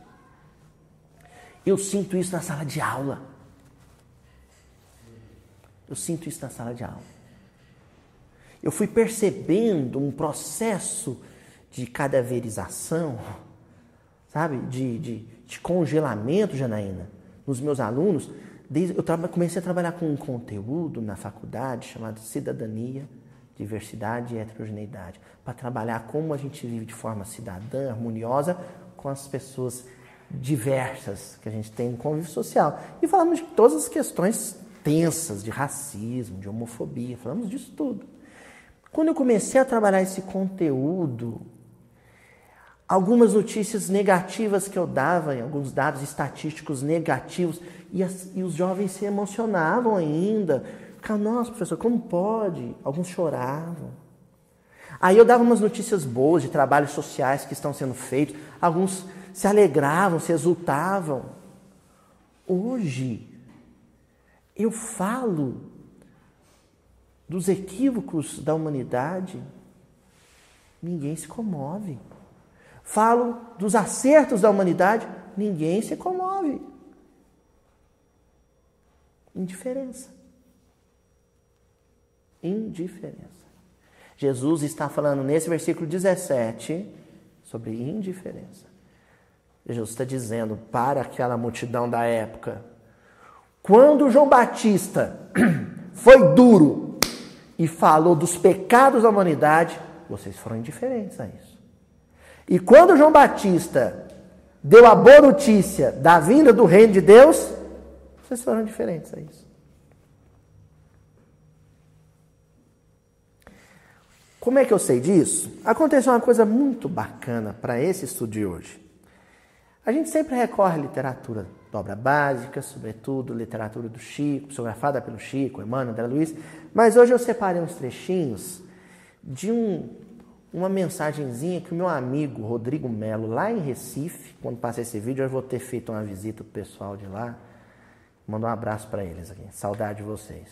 A: Eu sinto isso na sala de aula. Eu sinto isso na sala de aula. Eu fui percebendo um processo de cadaverização, sabe? De, de, de congelamento, Janaína, nos meus alunos. Desde, eu comecei a trabalhar com um conteúdo na faculdade chamado Cidadania, Diversidade e Heterogeneidade, para trabalhar como a gente vive de forma cidadã, harmoniosa com as pessoas diversas que a gente tem no convívio social. E falamos de todas as questões tensas de racismo, de homofobia, falamos disso tudo. Quando eu comecei a trabalhar esse conteúdo, algumas notícias negativas que eu dava, alguns dados estatísticos negativos, e, as, e os jovens se emocionavam ainda. Ficavam, nossa, professor, como pode? Alguns choravam. Aí eu dava umas notícias boas de trabalhos sociais que estão sendo feitos, alguns se alegravam, se exultavam. Hoje, eu falo dos equívocos da humanidade, ninguém se comove. Falo dos acertos da humanidade, ninguém se comove. Indiferença. Indiferença. Jesus está falando nesse versículo 17 sobre indiferença. Jesus está dizendo para aquela multidão da época: quando João Batista foi duro e falou dos pecados da humanidade, vocês foram indiferentes a isso. E quando João Batista deu a boa notícia da vinda do reino de Deus, vocês foram indiferentes a isso. Como é que eu sei disso? Aconteceu uma coisa muito bacana para esse estudo de hoje. A gente sempre recorre à literatura obra básica, sobretudo literatura do Chico, psicografada pelo Chico, Emmanuel, André Luiz, mas hoje eu separei uns trechinhos de um, uma mensagenzinha que o meu amigo Rodrigo Melo, lá em Recife, quando passei esse vídeo, eu vou ter feito uma visita pro pessoal de lá, mandar um abraço para eles aqui, saudade de vocês,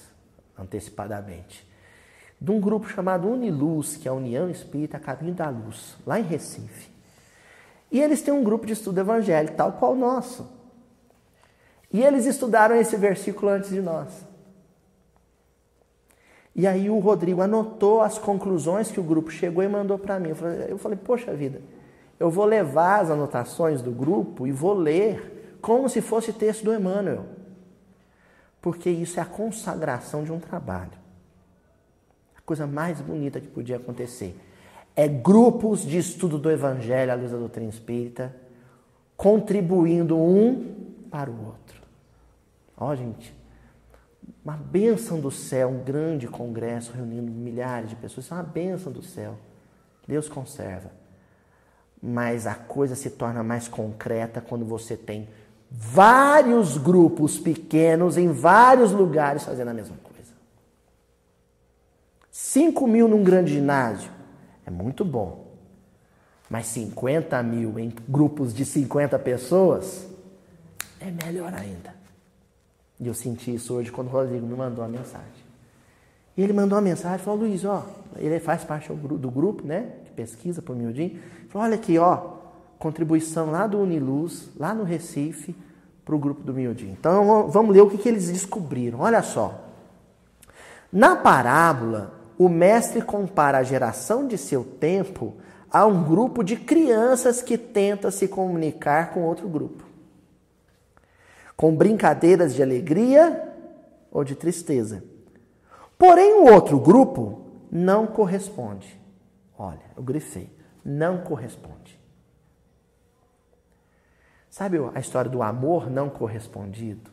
A: antecipadamente, de um grupo chamado Uniluz, que é a União Espírita Caminho da Luz, lá em Recife. E eles têm um grupo de estudo evangélico, tal qual o nosso. E eles estudaram esse versículo antes de nós. E aí o Rodrigo anotou as conclusões que o grupo chegou e mandou para mim. Eu falei, poxa vida, eu vou levar as anotações do grupo e vou ler como se fosse texto do Emmanuel. Porque isso é a consagração de um trabalho. A coisa mais bonita que podia acontecer é grupos de estudo do Evangelho à luz da doutrina espírita, contribuindo um para o outro. Ó, gente, uma bênção do céu, um grande congresso reunindo milhares de pessoas, isso é uma bênção do céu. Deus conserva. Mas a coisa se torna mais concreta quando você tem vários grupos pequenos em vários lugares fazendo a mesma coisa. 5 mil num grande ginásio é muito bom. Mas 50 mil em grupos de 50 pessoas é melhor ainda. E eu senti isso hoje quando o Rodrigo me mandou a mensagem. E ele mandou uma mensagem, falou, Luiz, ó, ele faz parte do grupo, né, que pesquisa por miudinho. Falou, olha aqui, ó, contribuição lá do Uniluz, lá no Recife, para o grupo do miudinho. Então vamos ler o que, que eles descobriram. Olha só. Na parábola, o mestre compara a geração de seu tempo a um grupo de crianças que tenta se comunicar com outro grupo. Com brincadeiras de alegria ou de tristeza. Porém, o outro grupo não corresponde. Olha, eu grifei. Não corresponde. Sabe a história do amor não correspondido?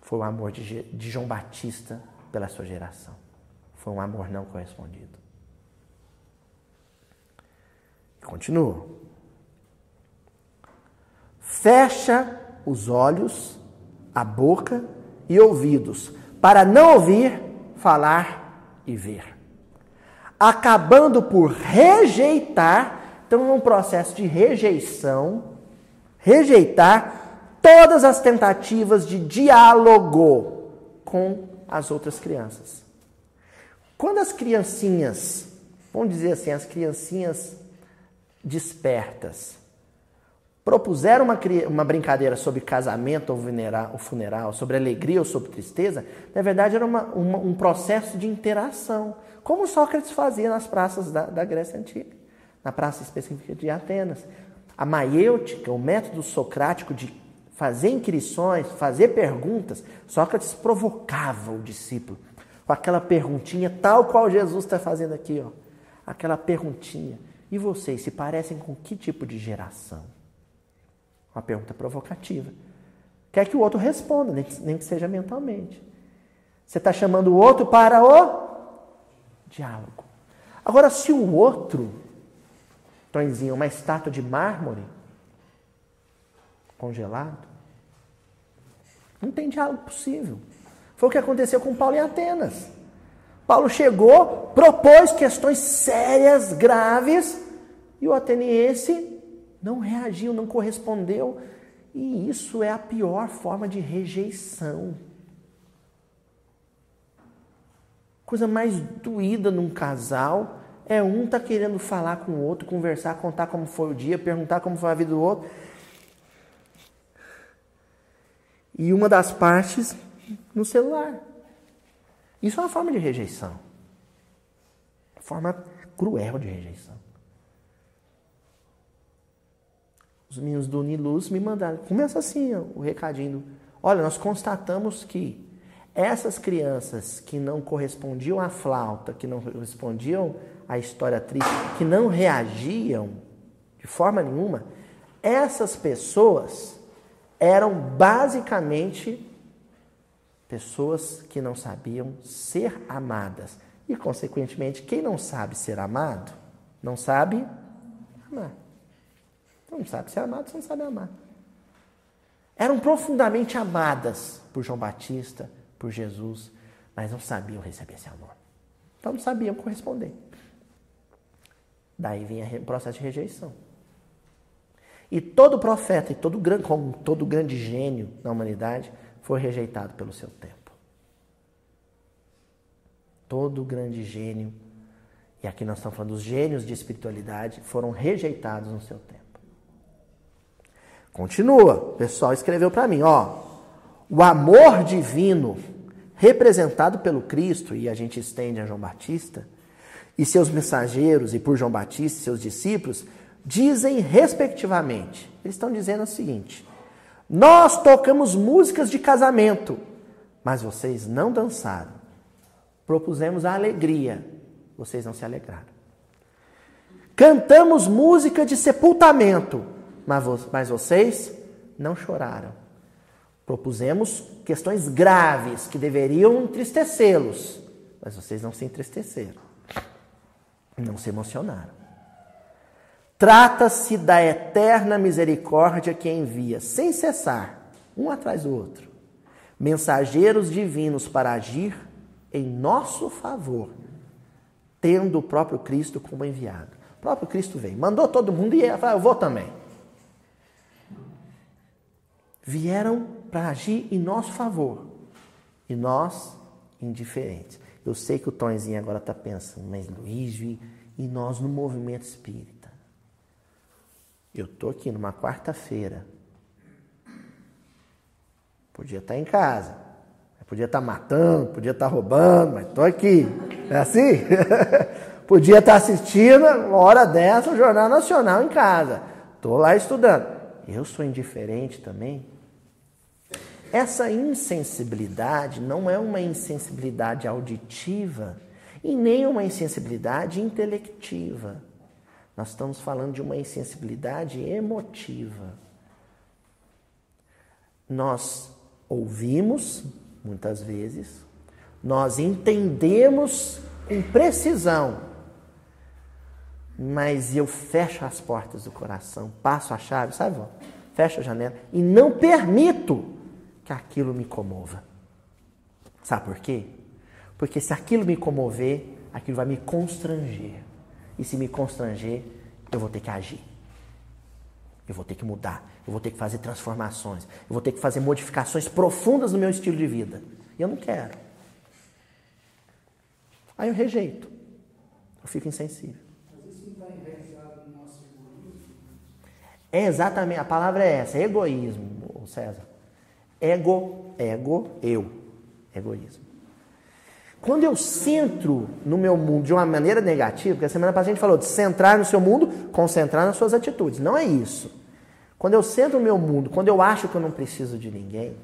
A: Foi o amor de, de João Batista pela sua geração. Foi um amor não correspondido. Continua. Fecha os olhos, a boca e ouvidos, para não ouvir, falar e ver. Acabando por rejeitar, então é um processo de rejeição, rejeitar todas as tentativas de diálogo com as outras crianças. Quando as criancinhas, vamos dizer assim, as criancinhas despertas, propuseram uma, uma brincadeira sobre casamento ou funeral, ou funeral, sobre alegria ou sobre tristeza, na verdade era uma, uma, um processo de interação, como Sócrates fazia nas praças da, da Grécia Antiga, na praça específica de Atenas. A maiêutica, o método socrático de fazer inquirições, fazer perguntas, Sócrates provocava o discípulo com aquela perguntinha, tal qual Jesus está fazendo aqui, ó. Aquela perguntinha. E vocês se parecem com que tipo de geração? Uma pergunta provocativa. Quer que o outro responda, nem que, seja mentalmente. Você está chamando o outro para o diálogo. Agora, se o outro, Tonzinho, uma estátua de mármore congelado, não tem diálogo possível. Foi o que aconteceu com Paulo em Atenas. Paulo chegou, propôs questões sérias, graves, e o ateniense não reagiu, não correspondeu. E isso é a pior forma de rejeição. Coisa mais doída num casal é um tá querendo falar com o outro, conversar, contar como foi o dia, perguntar como foi a vida do outro. E uma das partes no celular. Isso é uma forma de rejeição. Forma cruel de rejeição. Os meninos do Uniluz me mandaram. Começa assim o recadinho. Olha, nós constatamos que essas crianças que não correspondiam à flauta, que não correspondiam à história triste, que não reagiam de forma nenhuma, essas pessoas eram basicamente pessoas que não sabiam ser amadas. E, consequentemente, quem não sabe ser amado, não sabe amar. Você não sabe ser amado, você não sabe amar. Eram profundamente amadas por João Batista, por Jesus, mas não sabiam receber esse amor. Então não sabiam corresponder. Daí vinha o processo de rejeição. E todo profeta, e todo, como todo grande gênio na humanidade, foi rejeitado pelo seu tempo. Todo grande gênio, e aqui nós estamos falando dos gênios de espiritualidade, foram rejeitados no seu tempo. Continua, o pessoal escreveu para mim, ó. O amor divino representado pelo Cristo, e a gente estende a João Batista, e seus mensageiros, e por João Batista e seus discípulos, dizem respectivamente. Eles estão dizendo o seguinte: Nós tocamos músicas de casamento, mas vocês não dançaram. Propusemos a alegria, vocês não se alegraram. Cantamos música de sepultamento, mas vocês não choraram. Propusemos questões graves que deveriam entristecê-los, mas vocês não se entristeceram, não se emocionaram. Trata-se da eterna misericórdia que envia, sem cessar, um atrás do outro, mensageiros divinos para agir em nosso favor, tendo o próprio Cristo como enviado. O próprio Cristo veio, mandou todo mundo e falou: Eu vou também vieram para agir em nosso favor e nós indiferentes. Eu sei que o Tonzinho agora está pensando, mas Luiz, e nós no movimento espírita? Eu estou aqui numa quarta-feira. Podia estar tá em casa. Podia estar tá matando, podia estar tá roubando, mas estou aqui. É assim? podia estar tá assistindo uma hora dessa o Jornal Nacional em casa. Estou lá estudando. Eu sou indiferente também. Essa insensibilidade não é uma insensibilidade auditiva e nem uma insensibilidade intelectiva. Nós estamos falando de uma insensibilidade emotiva. Nós ouvimos, muitas vezes, nós entendemos com precisão, mas eu fecho as portas do coração, passo a chave, sabe? Fecho a janela e não permito que aquilo me comova. Sabe por quê? Porque se aquilo me comover, aquilo vai me constranger. E se me constranger, eu vou ter que agir. Eu vou ter que mudar. Eu vou ter que fazer transformações. Eu vou ter que fazer modificações profundas no meu estilo de vida. E eu não quero. Aí eu rejeito. Eu fico insensível. Mas isso não está no nosso egoísmo? É exatamente, a palavra é essa, egoísmo, César. Ego, ego, eu. Egoísmo. Quando eu centro no meu mundo de uma maneira negativa, porque a semana passada a gente falou de centrar no seu mundo, concentrar nas suas atitudes. Não é isso. Quando eu centro no meu mundo, quando eu acho que eu não preciso de ninguém,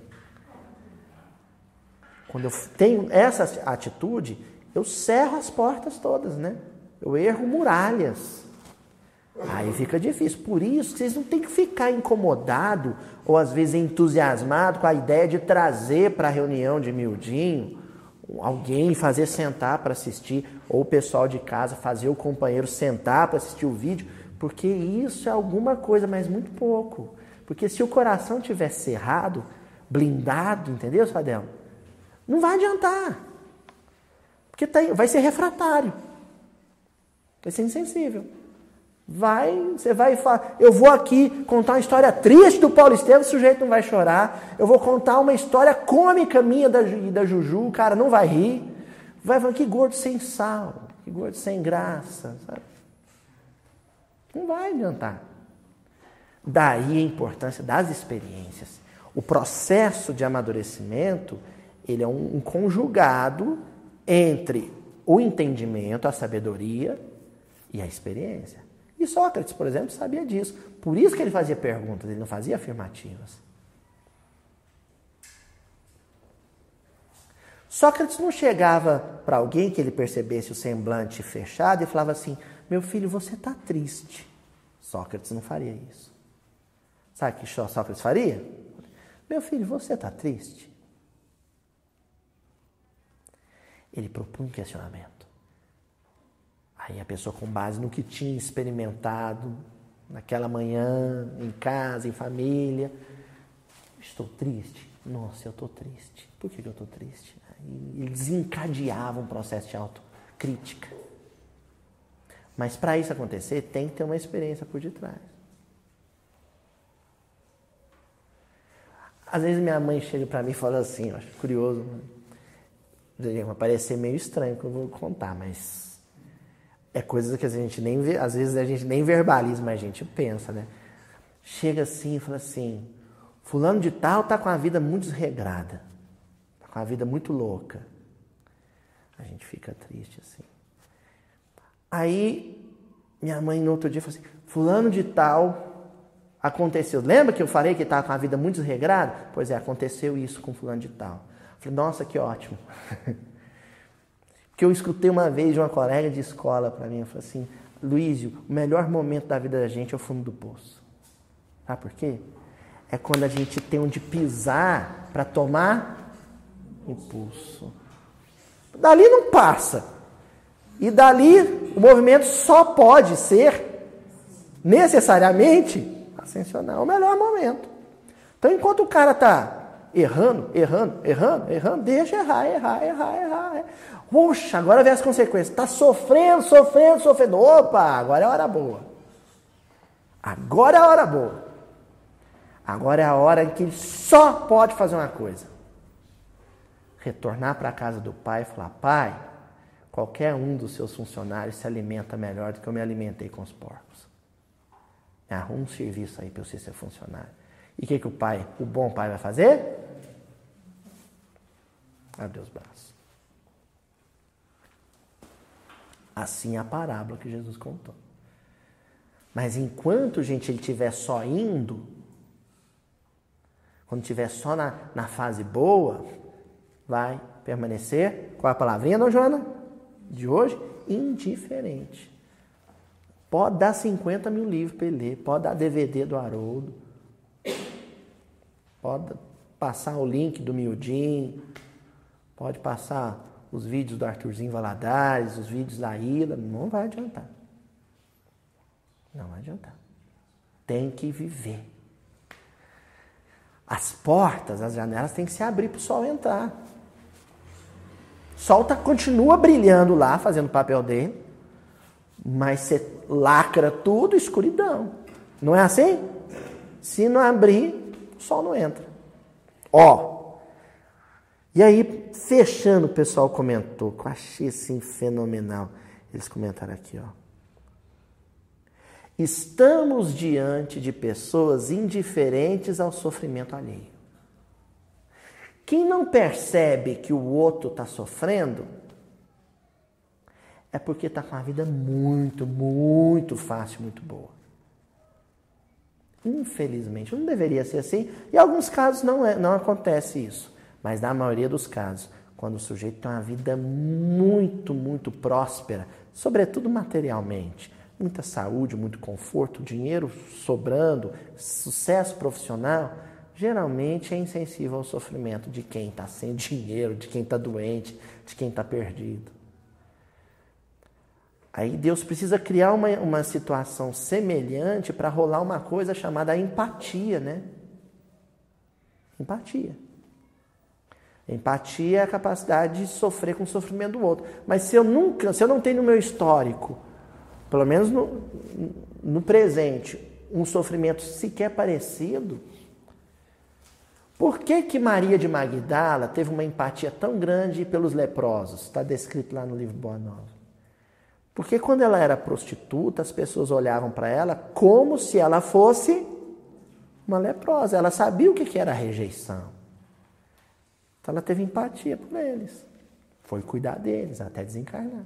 A: quando eu tenho essa atitude, eu cerro as portas todas, né? Eu erro muralhas. Aí fica difícil. Por isso, vocês não têm que ficar incomodado ou às vezes entusiasmado com a ideia de trazer para a reunião de miudinho alguém fazer sentar para assistir ou o pessoal de casa fazer o companheiro sentar para assistir o vídeo, porque isso é alguma coisa, mas muito pouco. Porque se o coração tiver cerrado, blindado, entendeu, Sadel? Não vai adiantar. Porque tá, vai ser refratário. Vai ser insensível. Vai, você vai falar, eu vou aqui contar uma história triste do Paulo Esteves, o sujeito não vai chorar. Eu vou contar uma história cômica minha da, da Juju, o cara não vai rir. Vai falar, que gordo sem sal, que gordo sem graça, sabe? Não vai adiantar. Daí a importância das experiências. O processo de amadurecimento, ele é um, um conjugado entre o entendimento, a sabedoria e a experiência. E Sócrates, por exemplo, sabia disso. Por isso que ele fazia perguntas, ele não fazia afirmativas. Sócrates não chegava para alguém que ele percebesse o semblante fechado e falava assim: Meu filho, você está triste. Sócrates não faria isso. Sabe o que Sócrates faria? Meu filho, você está triste? Ele propunha um questionamento. Aí a pessoa, com base no que tinha experimentado naquela manhã, em casa, em família, estou triste. Nossa, eu estou triste. Por que, eu estou triste? Ele desencadeava um processo de autocrítica. Mas para isso acontecer, tem que ter uma experiência por detrás. Às vezes minha mãe chega para mim e fala assim, eu acho curioso, vai parecer meio estranho que eu vou contar, mas é coisa que a gente nem às vezes a gente nem verbaliza, mas a gente pensa, né? Chega assim e fala assim: fulano de tal tá com a vida muito desregrada, tá com a vida muito louca. A gente fica triste assim. Aí minha mãe no outro dia falou assim: fulano de tal aconteceu. Lembra que eu falei que estava com a vida muito desregrada? Pois é, aconteceu isso com fulano de tal. Eu falei, nossa, que ótimo. que eu escutei uma vez de uma colega de escola para mim, eu falei assim, Luísio, o melhor momento da vida da gente é o fundo do poço. Sabe por quê? É quando a gente tem onde pisar para tomar impulso. Dali não passa. E dali o movimento só pode ser necessariamente ascensional. É o melhor momento. Então, enquanto o cara está errando, errando, errando, errando, deixa errar, errar, errar, errar. Puxa, agora vem as consequências. Está sofrendo, sofrendo, sofrendo. Opa, agora é a hora boa. Agora é a hora boa. Agora é a hora em que ele só pode fazer uma coisa: retornar para a casa do pai e falar: Pai, qualquer um dos seus funcionários se alimenta melhor do que eu me alimentei com os porcos. Me arruma um serviço aí para eu ser seu funcionário. E o que, que o pai, o bom pai, vai fazer? Abre os braços. Assim é a parábola que Jesus contou. Mas enquanto, gente, ele estiver só indo, quando estiver só na, na fase boa, vai permanecer. Qual é a palavrinha, não, Joana? De hoje? Indiferente. Pode dar 50 mil livros para ele ler, pode dar DVD do Haroldo, pode passar o link do Miudinho, pode passar os vídeos do Arthurzinho Valadares, os vídeos da Ilha, não vai adiantar. Não vai adiantar. Tem que viver. As portas, as janelas têm que se abrir para o sol entrar. O sol tá, continua brilhando lá, fazendo papel dele, mas você lacra tudo, escuridão. Não é assim? Se não abrir, o sol não entra. Ó. E aí, fechando, o pessoal comentou, que eu achei assim fenomenal. Eles comentaram aqui, ó. Estamos diante de pessoas indiferentes ao sofrimento alheio. Quem não percebe que o outro está sofrendo é porque está com a vida muito, muito fácil, muito boa. Infelizmente, não deveria ser assim. Em alguns casos não, é, não acontece isso. Mas na maioria dos casos, quando o sujeito tem uma vida muito, muito próspera, sobretudo materialmente, muita saúde, muito conforto, dinheiro sobrando, sucesso profissional, geralmente é insensível ao sofrimento de quem está sem dinheiro, de quem está doente, de quem está perdido. Aí Deus precisa criar uma, uma situação semelhante para rolar uma coisa chamada empatia, né? Empatia. Empatia é a capacidade de sofrer com o sofrimento do outro. Mas se eu nunca, se eu não tenho no meu histórico pelo menos no, no presente, um sofrimento sequer parecido, por que, que Maria de Magdala teve uma empatia tão grande pelos leprosos? Está descrito lá no livro Boa Nova. Porque quando ela era prostituta, as pessoas olhavam para ela como se ela fosse uma leprosa. Ela sabia o que era rejeição. Então ela teve empatia por eles. Foi cuidar deles até desencarnar.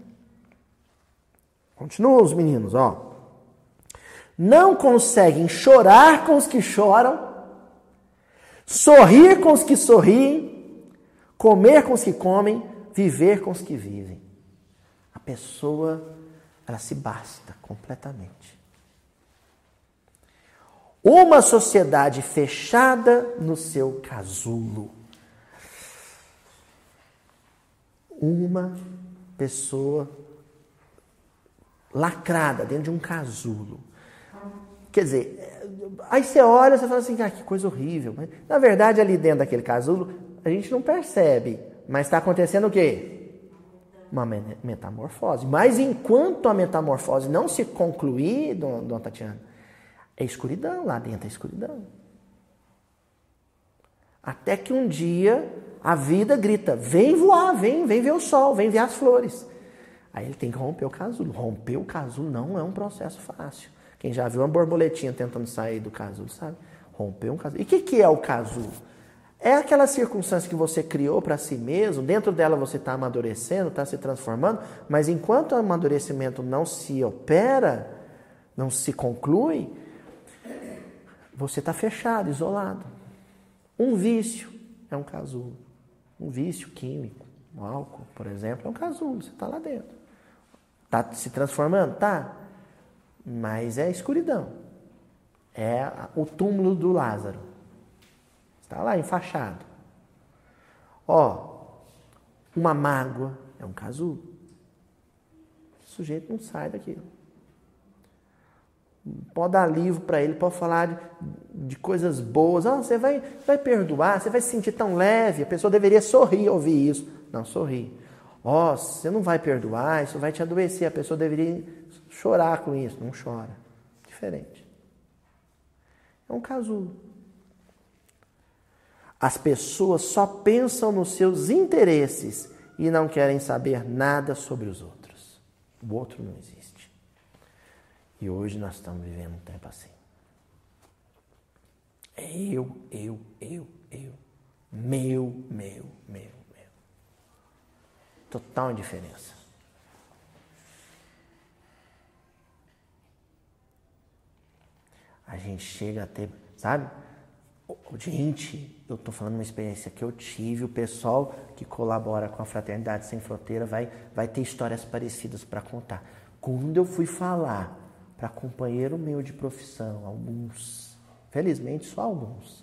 A: Continua os meninos, ó. Não conseguem chorar com os que choram, sorrir com os que sorriem, comer com os que comem, viver com os que vivem. A pessoa, ela se basta completamente. Uma sociedade fechada no seu casulo. Uma pessoa lacrada dentro de um casulo. Quer dizer, aí você olha e fala assim, ah, que coisa horrível. Mas, na verdade, ali dentro daquele casulo, a gente não percebe. Mas está acontecendo o quê? Uma metamorfose. Mas enquanto a metamorfose não se concluir, dona Tatiana, é escuridão, lá dentro é escuridão. Até que um dia a vida grita: vem voar, vem, vem ver o sol, vem ver as flores. Aí ele tem que romper o casulo. Romper o casulo não é um processo fácil. Quem já viu uma borboletinha tentando sair do casulo, sabe? Romper um casulo. E o que, que é o casulo? É aquela circunstância que você criou para si mesmo, dentro dela você está amadurecendo, está se transformando, mas enquanto o amadurecimento não se opera, não se conclui, você está fechado, isolado. Um vício é um casulo. Um vício químico, o álcool, por exemplo, é um casulo, você está lá dentro. Está se transformando? Tá. Mas é escuridão. É o túmulo do Lázaro. Está lá enfaixado. Ó, uma mágoa é um casulo. O sujeito não sai daquilo. Pode dar livro para ele, pode falar de, de coisas boas. Oh, você vai, vai perdoar, você vai se sentir tão leve. A pessoa deveria sorrir ouvir isso. Não, sorrir. Ó, oh, você não vai perdoar, isso vai te adoecer. A pessoa deveria chorar com isso. Não chora. Diferente. É um casulo. As pessoas só pensam nos seus interesses e não querem saber nada sobre os outros. O outro não existe. E hoje nós estamos vivendo um tempo assim. É eu, eu, eu, eu. Meu, meu, meu. Total indiferença. A gente chega a ter, sabe? Gente, eu estou falando uma experiência que eu tive, o pessoal que colabora com a Fraternidade Sem Fronteira vai, vai ter histórias parecidas para contar. Quando eu fui falar para companheiro meu de profissão, alguns, felizmente só alguns,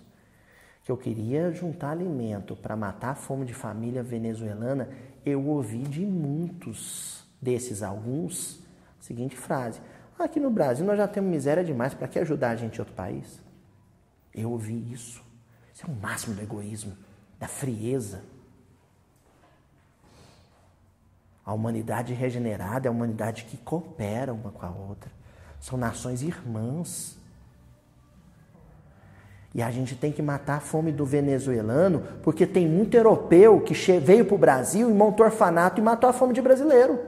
A: que eu queria juntar alimento para matar a fome de família venezuelana, eu ouvi de muitos desses alguns a seguinte frase: Aqui no Brasil nós já temos miséria demais, para que ajudar a gente em outro país? Eu ouvi isso. Isso é o máximo do egoísmo, da frieza. A humanidade regenerada é a humanidade que coopera uma com a outra. São nações irmãs. E a gente tem que matar a fome do venezuelano, porque tem muito europeu que veio para o Brasil e montou orfanato e matou a fome de brasileiro.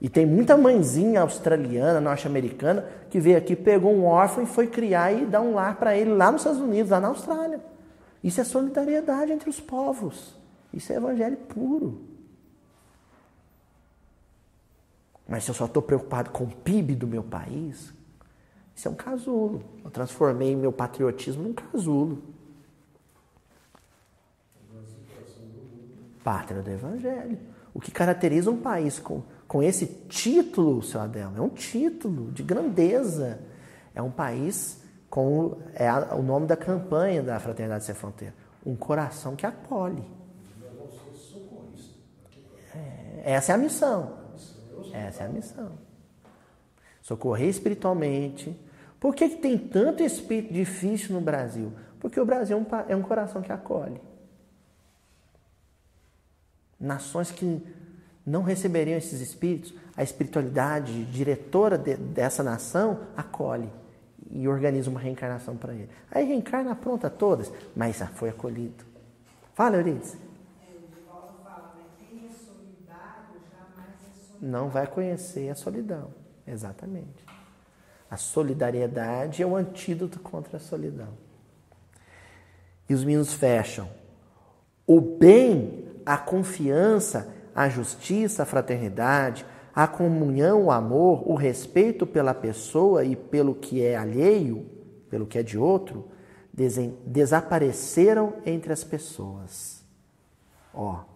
A: E tem muita mãezinha australiana, norte-americana, que veio aqui, pegou um órfão e foi criar e dar um lar para ele lá nos Estados Unidos, lá na Austrália. Isso é solidariedade entre os povos. Isso é evangelho puro. Mas se eu só estou preocupado com o PIB do meu país, isso é um casulo. Eu transformei meu patriotismo num casulo. Pátria do Evangelho. O que caracteriza um país com, com esse título, seu Adelmo, é um título de grandeza. É um país com é o nome da campanha da Fraternidade Sem Fronteira. Um coração que acolhe. É, essa é a missão. Essa é a missão. Socorrer espiritualmente. Por que, que tem tanto espírito difícil no Brasil? Porque o Brasil é um, é um coração que acolhe. Nações que não receberiam esses espíritos, a espiritualidade diretora de, dessa nação acolhe e organiza uma reencarnação para ele. Aí reencarna pronta todas, mas foi acolhido. Fala, Euridice. Não vai conhecer a solidão. Exatamente. A solidariedade é o antídoto contra a solidão. E os meninos fecham. O bem, a confiança, a justiça, a fraternidade, a comunhão, o amor, o respeito pela pessoa e pelo que é alheio, pelo que é de outro, desapareceram entre as pessoas. Ó,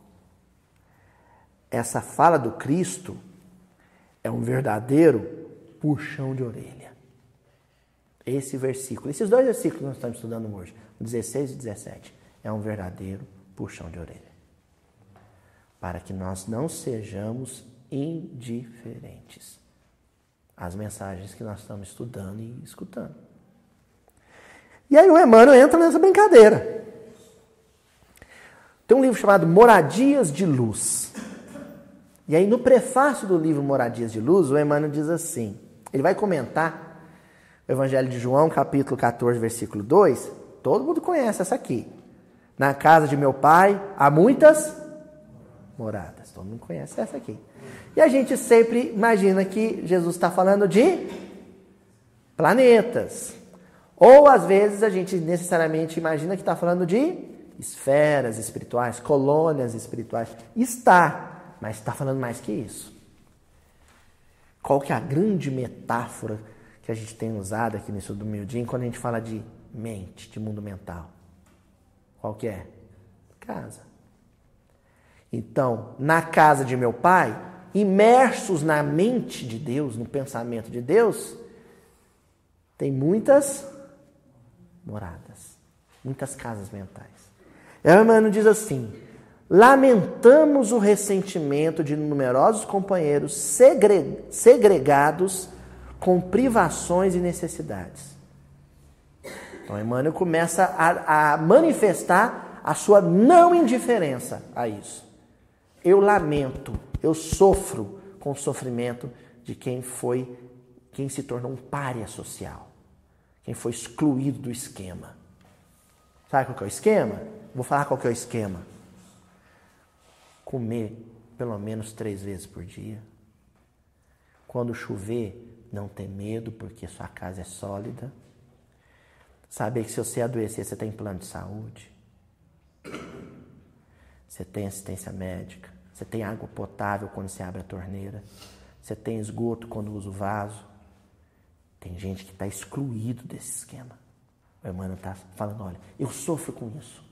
A: essa fala do Cristo é um verdadeiro puxão de orelha. Esse versículo, esses dois versículos que nós estamos estudando hoje, 16 e 17, é um verdadeiro puxão de orelha. Para que nós não sejamos indiferentes às mensagens que nós estamos estudando e escutando. E aí o Emmanuel entra nessa brincadeira. Tem um livro chamado Moradias de Luz. E aí, no prefácio do livro Moradias de Luz, o Emmanuel diz assim: ele vai comentar o Evangelho de João, capítulo 14, versículo 2. Todo mundo conhece essa aqui. Na casa de meu pai há muitas moradas. Todo mundo conhece essa aqui. E a gente sempre imagina que Jesus está falando de planetas. Ou às vezes a gente necessariamente imagina que está falando de esferas espirituais, colônias espirituais. Está mas está falando mais que isso. Qual que é a grande metáfora que a gente tem usado aqui nesse do Mildinho quando a gente fala de mente, de mundo mental? Qual que é? Casa. Então, na casa de meu pai, imersos na mente de Deus, no pensamento de Deus, tem muitas moradas, muitas casas mentais. Emmanuel diz assim: Lamentamos o ressentimento de numerosos companheiros segregados com privações e necessidades. Então, Emmanuel começa a, a manifestar a sua não indiferença a isso. Eu lamento, eu sofro com o sofrimento de quem foi, quem se tornou um párea social, quem foi excluído do esquema. Sabe qual é o esquema? Vou falar qual é o esquema comer pelo menos três vezes por dia. Quando chover, não ter medo, porque sua casa é sólida. Saber que se você adoecer, você tem plano de saúde. Você tem assistência médica, você tem água potável quando você abre a torneira, você tem esgoto quando usa o vaso. Tem gente que está excluído desse esquema. O Emmanuel está falando: olha, eu sofro com isso.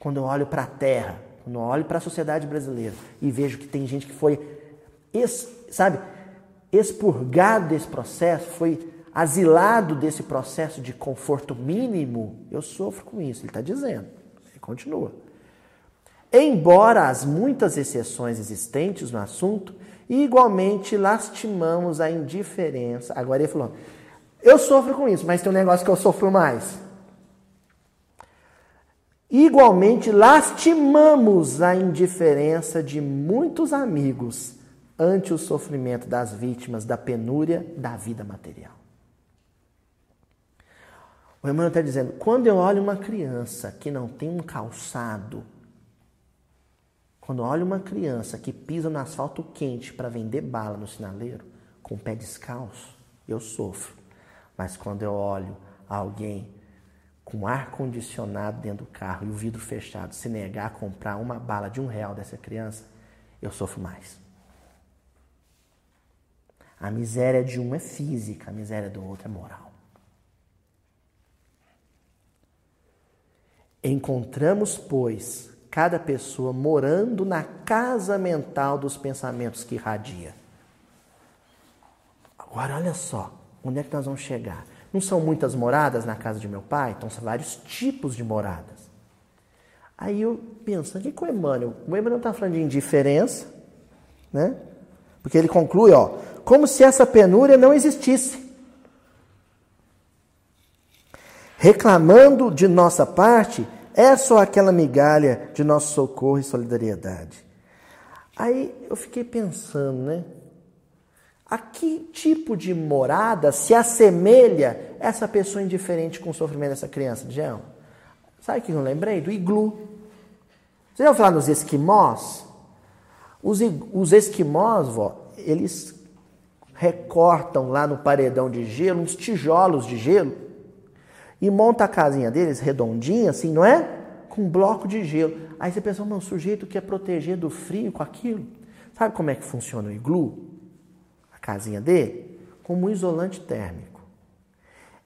A: Quando eu olho para a terra, quando eu olho para a sociedade brasileira e vejo que tem gente que foi, ex, sabe, expurgado desse processo, foi asilado desse processo de conforto mínimo, eu sofro com isso. Ele está dizendo. Ele continua. Embora as muitas exceções existentes no assunto, igualmente lastimamos a indiferença. Agora ele falou: eu sofro com isso, mas tem um negócio que eu sofro mais. Igualmente lastimamos a indiferença de muitos amigos ante o sofrimento das vítimas da penúria da vida material. O irmão está dizendo: quando eu olho uma criança que não tem um calçado, quando eu olho uma criança que pisa no asfalto quente para vender bala no sinaleiro, com o pé descalço, eu sofro. Mas quando eu olho alguém com ar condicionado dentro do carro e o vidro fechado se negar a comprar uma bala de um real dessa criança, eu sofro mais. A miséria de um é física, a miséria do outro é moral. Encontramos, pois, cada pessoa morando na casa mental dos pensamentos que irradia. Agora, olha só, onde é que nós vamos chegar? Não são muitas moradas na casa de meu pai? Então, são vários tipos de moradas. Aí eu penso, o que, que o Emmanuel? O Emmanuel está falando de indiferença, né? Porque ele conclui, ó, como se essa penúria não existisse. Reclamando de nossa parte, é só aquela migalha de nosso socorro e solidariedade. Aí eu fiquei pensando, né? A que tipo de morada se assemelha essa pessoa indiferente com o sofrimento dessa criança, Dião? Sabe o que eu lembrei? Do iglu. Você já ouviu falar nos esquimós? Os, os esquimós, vó, eles recortam lá no paredão de gelo uns tijolos de gelo e monta a casinha deles redondinha, assim, não é? Com um bloco de gelo. Aí você pensa, um sujeito que é proteger do frio com aquilo. Sabe como é que funciona o iglu? Casinha dele? Como um isolante térmico.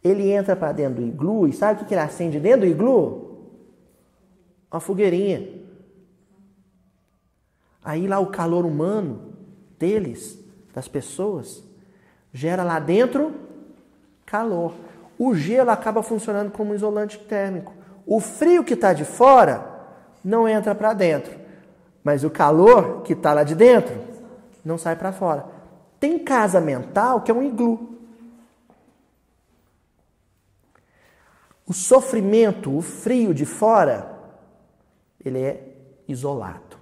A: Ele entra para dentro do iglu e sabe o que ele acende dentro do iglu? Uma fogueirinha. Aí lá o calor humano deles das pessoas, gera lá dentro calor. O gelo acaba funcionando como um isolante térmico. O frio que está de fora não entra para dentro, mas o calor que está lá de dentro não sai para fora. Tem casa mental que é um iglu. O sofrimento, o frio de fora, ele é isolado.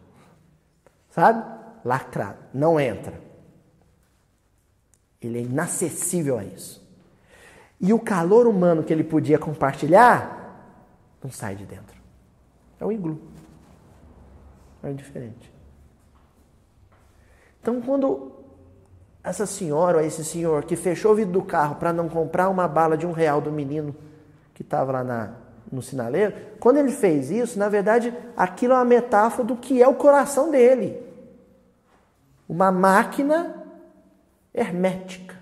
A: Sabe? Lacrado, não entra. Ele é inacessível a isso. E o calor humano que ele podia compartilhar não sai de dentro. É um iglu. É indiferente. Então, quando essa senhora ou esse senhor que fechou o vidro do carro para não comprar uma bala de um real do menino que estava lá na, no sinaleiro, quando ele fez isso, na verdade, aquilo é uma metáfora do que é o coração dele. Uma máquina hermética,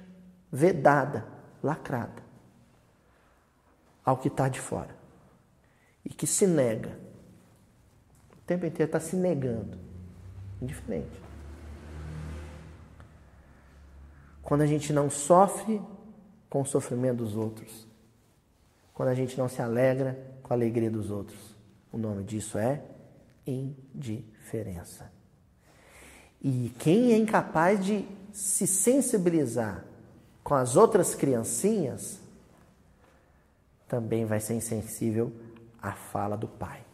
A: vedada, lacrada ao que está de fora e que se nega. O tempo inteiro está se negando. Indiferente. Quando a gente não sofre com o sofrimento dos outros, quando a gente não se alegra com a alegria dos outros, o nome disso é indiferença. E quem é incapaz de se sensibilizar com as outras criancinhas, também vai ser insensível à fala do pai.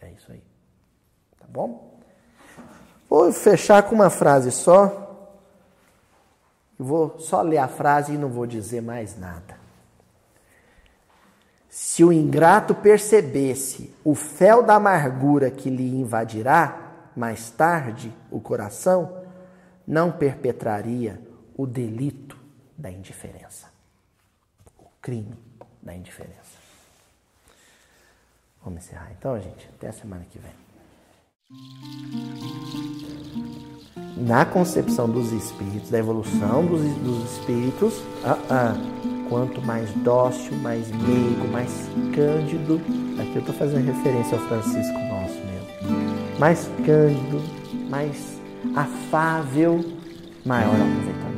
A: É isso aí. Tá bom? Vou fechar com uma frase só. vou só ler a frase e não vou dizer mais nada. Se o ingrato percebesse o fel da amargura que lhe invadirá, mais tarde o coração, não perpetraria o delito da indiferença, o crime da indiferença. Vamos encerrar então, gente. Até a semana que vem. Na concepção dos espíritos, da evolução dos, dos espíritos, ah, ah, quanto mais dócil, mais meigo, mais cândido, aqui eu estou fazendo referência ao Francisco nosso mesmo, mais cândido, mais afável, maior aproveitamento.